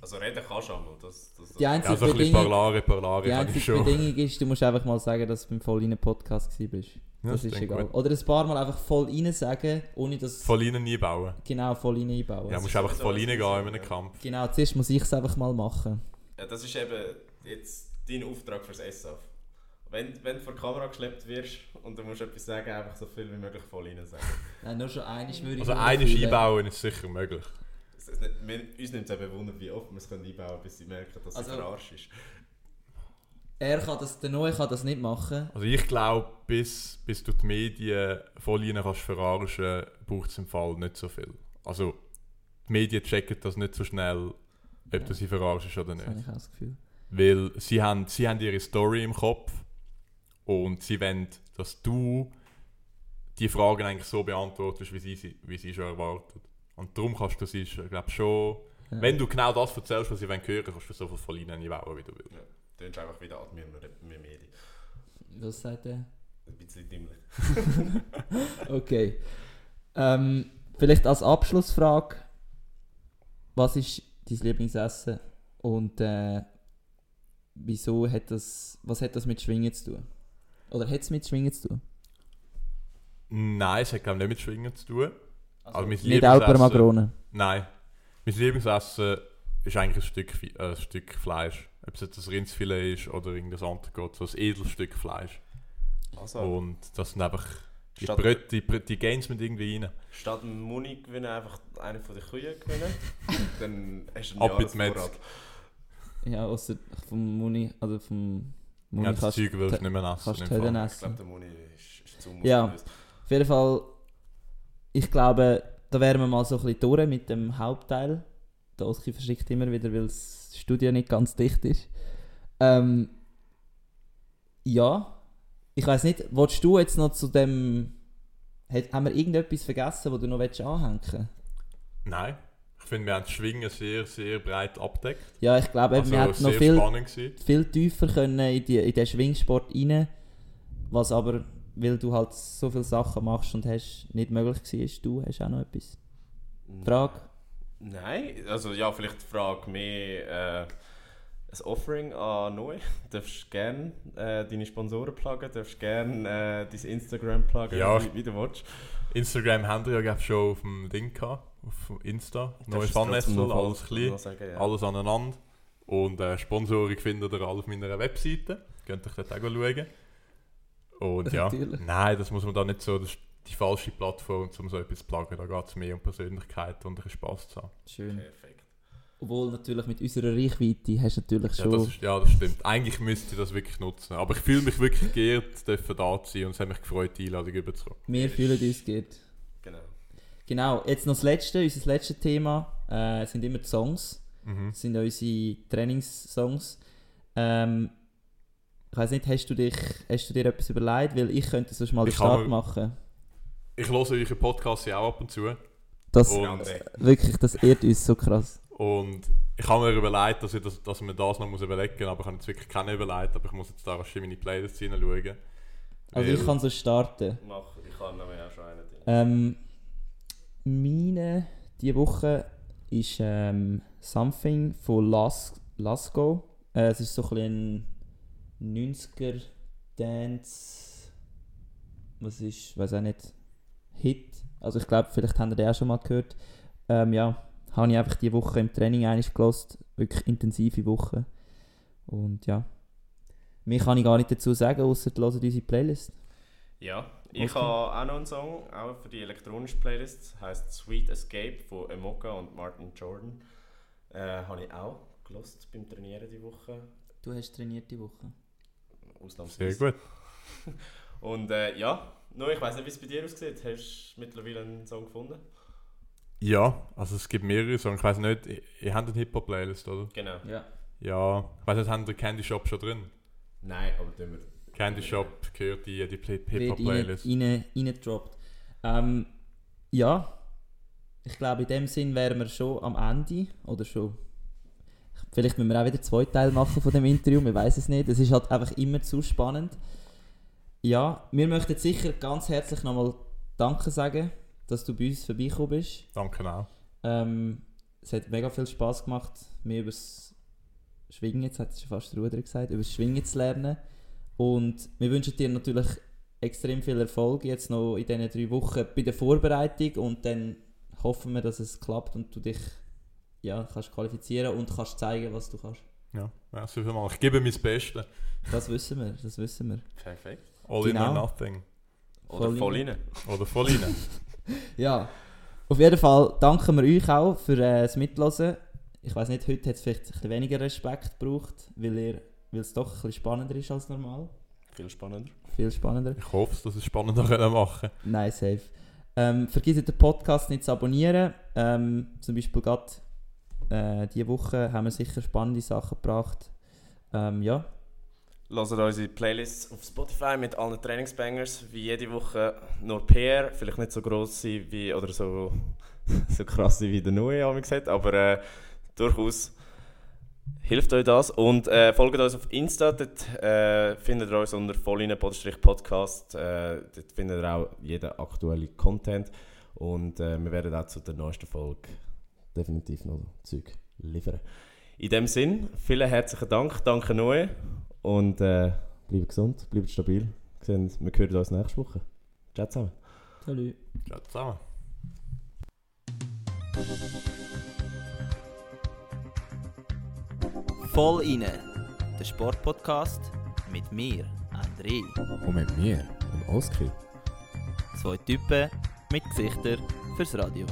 Also reden kannst du einmal. Das, das, das Die einzige Ja, so ein bisschen Bedingung, Parlare, Parlare die einzige schon. Bedingung ist, du musst einfach mal sagen, dass du beim vollen Podcast warst. Ja, Das ist denke egal. gut. Oder ein paar Mal einfach voll rein sagen, ohne dass Voll rein einbauen. genau voll rein einbauen. Ja, Also, musst einfach voll ein reingehen bisschen in einem so, Kampf. genau, zuerst muss ich es einfach mal machen. Ja, das ist eben jetzt dein Auftrag fürs SF. Wenn, wenn du vor die Kamera geschleppt wirst und du musst etwas sagen, einfach so viel wie möglich voll rein sagen. Nein, nur schon eine würde ich Also fühlen. einbauen ist sicher möglich. Es- es nicht- wir- Uns nimmt es eben Wunder, wie oft wir es können einbauen können, bis sie merken, dass Also- es verarscht ist. Er kann das, der Noe kann das nicht machen. Also ich glaube, bis, bis du die Medien voll rein kannst verarschen, braucht es im Fall nicht so viel. Also die Medien checken das nicht so schnell, ob Ja. du sie verarschst oder Das habe nicht. ich auch das Gefühl. Weil sie haben, sie haben ihre Story im Kopf und sie wollen, dass du die Fragen eigentlich so beantwortest, wie sie, sie- wie sie schon erwartet. Und darum kannst du sie, glaube schon, Ja. wenn du genau das erzählst, was sie wollen hören, kannst du so viel voll rein einbauen, wie du willst. Du tönst einfach wieder Admir mit Medien. Was sagt er? Ein bisschen dümmlich. Okay. Ähm, vielleicht als Abschlussfrage. Was ist dein Lieblingsessen? Und äh, wieso hat das. Was hat das mit Schwingen zu tun? Oder hat es mit Schwingen zu tun? Nein, es hat glaube ich nicht mit Schwingen zu tun. Also, mein Nicht Lieblingsessen- Alpermagrone. Nein. Mein Lieblingsessen ist eigentlich ein Stück, äh, ein Stück Fleisch. Ob es jetzt ein Rindsfilet ist oder irgendein anderes, so ein edles Stück Fleisch. Also, Und das sind einfach die, Statt- Bröt, die, die Gains mit irgendwie rein. statt dem Muni gewinnen, einfach eine von den Kühen gewinnen. dann hast du Ab einen mit Metz. Jahresvorrat. Ja, außer vom Muni, also vom Muni Ja, das kannst Zeug willst du nicht mehr essen. kannst du Fall. Ich glaube, essen. der Muni ist, ist zu Ja. muskulös. Auf jeden Fall, ich glaube, da wären wir mal so ein bisschen durch mit dem Hauptteil. Der Oski verschickt immer wieder, weil das Studio nicht ganz dicht ist. Ähm, ja, ich weiß nicht, willst du jetzt noch zu dem. Hat, haben wir irgendetwas vergessen, wo du noch anhängen willst? Nein. Ich finde, wir haben das Schwingen sehr, sehr breit abdeckt. Ja, ich glaube, Also wir hätten noch viel, viel tiefer können in, die, in den Schwingsport rein, was aber, weil du halt so viele Sachen machst und hast, nicht möglich war. Du hast auch noch etwas. Frage? Nein, also ja, vielleicht die Frage mehr äh, ein Offering an Neu. Du darfst gerne äh, deine Sponsoren pluggen, du darfst gerne äh, dein Instagram pluggen, Ja. wie, wie du willst. Instagram haben wir ja glaub, schon auf dem Ding gehabt, auf Insta. Neues Fannessel, alles klein, sagen, ja. alles aneinander. Und äh, Sponsoren findet ihr alle auf meiner Webseite. Könnt ihr dort auch schauen. Und ja, Natürlich. nein, das muss man da nicht so, das ist die falsche Plattform, um so etwas zu pluggen. Da geht es mehr um Persönlichkeit und ein Spass zu haben. Schön. Perfekt. Obwohl natürlich mit unserer Reichweite hast du natürlich Ja schon... das, ist, ja, das stimmt. Eigentlich müsste ich das wirklich nutzen. Aber ich fühle mich wirklich geehrt, dürfen da zu sein und es hat mich gefreut, die Einladung überzukommen. wir fühlen uns gut. Genau. Genau, jetzt noch das letzte, unser letztes Thema äh, sind immer die Songs. Mhm. Das sind unsere Trainingssongs. Ähm, ich weiß nicht, hast du, dich, hast du dir etwas überlegt? Weil ich könnte sonst mal den Ich kann Start machen. Ich höre euren Podcast ja auch ab und zu. Das, Und- wirklich, das ehrt uns so krass. Und ich habe mir überlegt, dass ich das, dass man das noch muss überlegen muss, aber ich habe jetzt wirklich keine überlegt, aber ich muss jetzt da rasch in meine Playlist hineinschauen. Also ich kann so starten. Mach, ich kann nämlich auch schon einen. Ähm, meine diese Woche ist ähm, Something von Las Lasco. Äh, es ist so ein, bisschen ein 90er Dance. Was ist, weiß auch nicht, Hit. Also ich glaube, vielleicht habt ihr den auch schon mal gehört. Ähm, ja, habe ich einfach die Woche im Training eigentlich gelost. Wirklich intensive Woche. Und ja. Mehr kann ich gar nicht dazu sagen, außer hören unsere Playlist. Ja, ich Okay. habe auch noch einen Song, auch für die elektronische Playlist. heißt Sweet Escape von Emoka und Martin Jordan. Äh, habe ich auch gelost beim Trainieren die Woche. Du hast trainiert die Woche. Sehr Ausnahmsweise. gut. Und äh, ja, nur ich weiß nicht, wie es bei dir aussieht. Hast du mittlerweile einen Song gefunden? Ja, also es gibt mehrere Songs. Ich weiß nicht, ihr, ihr habt eine Hip-Hop-Playlist, oder? Genau. Ja. Ja, ich weiß nicht, habt ihr Candy Shop schon drin? Nein, aber tun wir. Candy Shop gehört die rein, Hip-Hop-Playlist. rein, reingedroppt. Ähm, ja, ich glaube, in dem Sinn wären wir schon am Ende. Oder schon. Vielleicht müssen wir auch wieder zwei Teile machen von dem Interview, wir weiß es nicht. Es ist halt einfach immer zu spannend. Ja, wir möchten sicher ganz herzlich nochmal Danke sagen, dass du bei uns vorbeigekommen bist. Danke auch. Ähm, es hat mega viel Spaß gemacht, mir über das Schwingen, jetzt hat es schon fast der Ruder gesagt, über das Schwingen zu lernen. Und wir wünschen dir natürlich extrem viel Erfolg jetzt noch in diesen drei Wochen bei der Vorbereitung und dann hoffen wir, dass es klappt und du dich ja, kannst qualifizieren und kannst zeigen, was du kannst. Ja, merci vielmals. Ich gebe mein Bestes. Das wissen wir, das wissen wir. Perfekt. All in Genau. or nothing. Oder Voll voll rein. Oder voll rein. Ja, auf jeden Fall danken wir euch auch für äh, das Mitlosen. Ich weiß nicht, heute hat es vielleicht ein bisschen weniger Respekt gebraucht, weil, ihr, weil es doch ein bisschen spannender ist als normal. Viel spannender. Viel spannender. Ich hoffe, dass es spannender können machen Nein, safe. Ähm, vergesst den Podcast nicht zu abonnieren. Ähm, zum Beispiel gerade äh, diese Woche haben wir sicher spannende Sachen gebracht. Ähm, ja, Hört unsere Playlists auf Spotify mit allen Trainingsbangers, wie jede Woche nur PR, vielleicht nicht so gross wie, oder so, so krass wie der Nui, haben wir gesagt, aber äh, durchaus hilft euch das. Und äh, folgt uns auf Insta, dort äh, findet ihr uns unter volline-podcast, äh, dort findet ihr auch jeden aktuellen Content und äh, wir werden auch zu der neuesten Folge definitiv noch Zeug liefern. In dem Sinn, vielen herzlichen Dank, danke Noe und äh, bleibt gesund, bleibt stabil. Wir, sehen, wir hören uns nächste Woche. Ciao zusammen. Salut. Ciao zusammen. Voll inne, der Sportpodcast mit mir, André. Und mit mir, dem Oskar. Zwei Typen mit Gesichtern fürs Radio.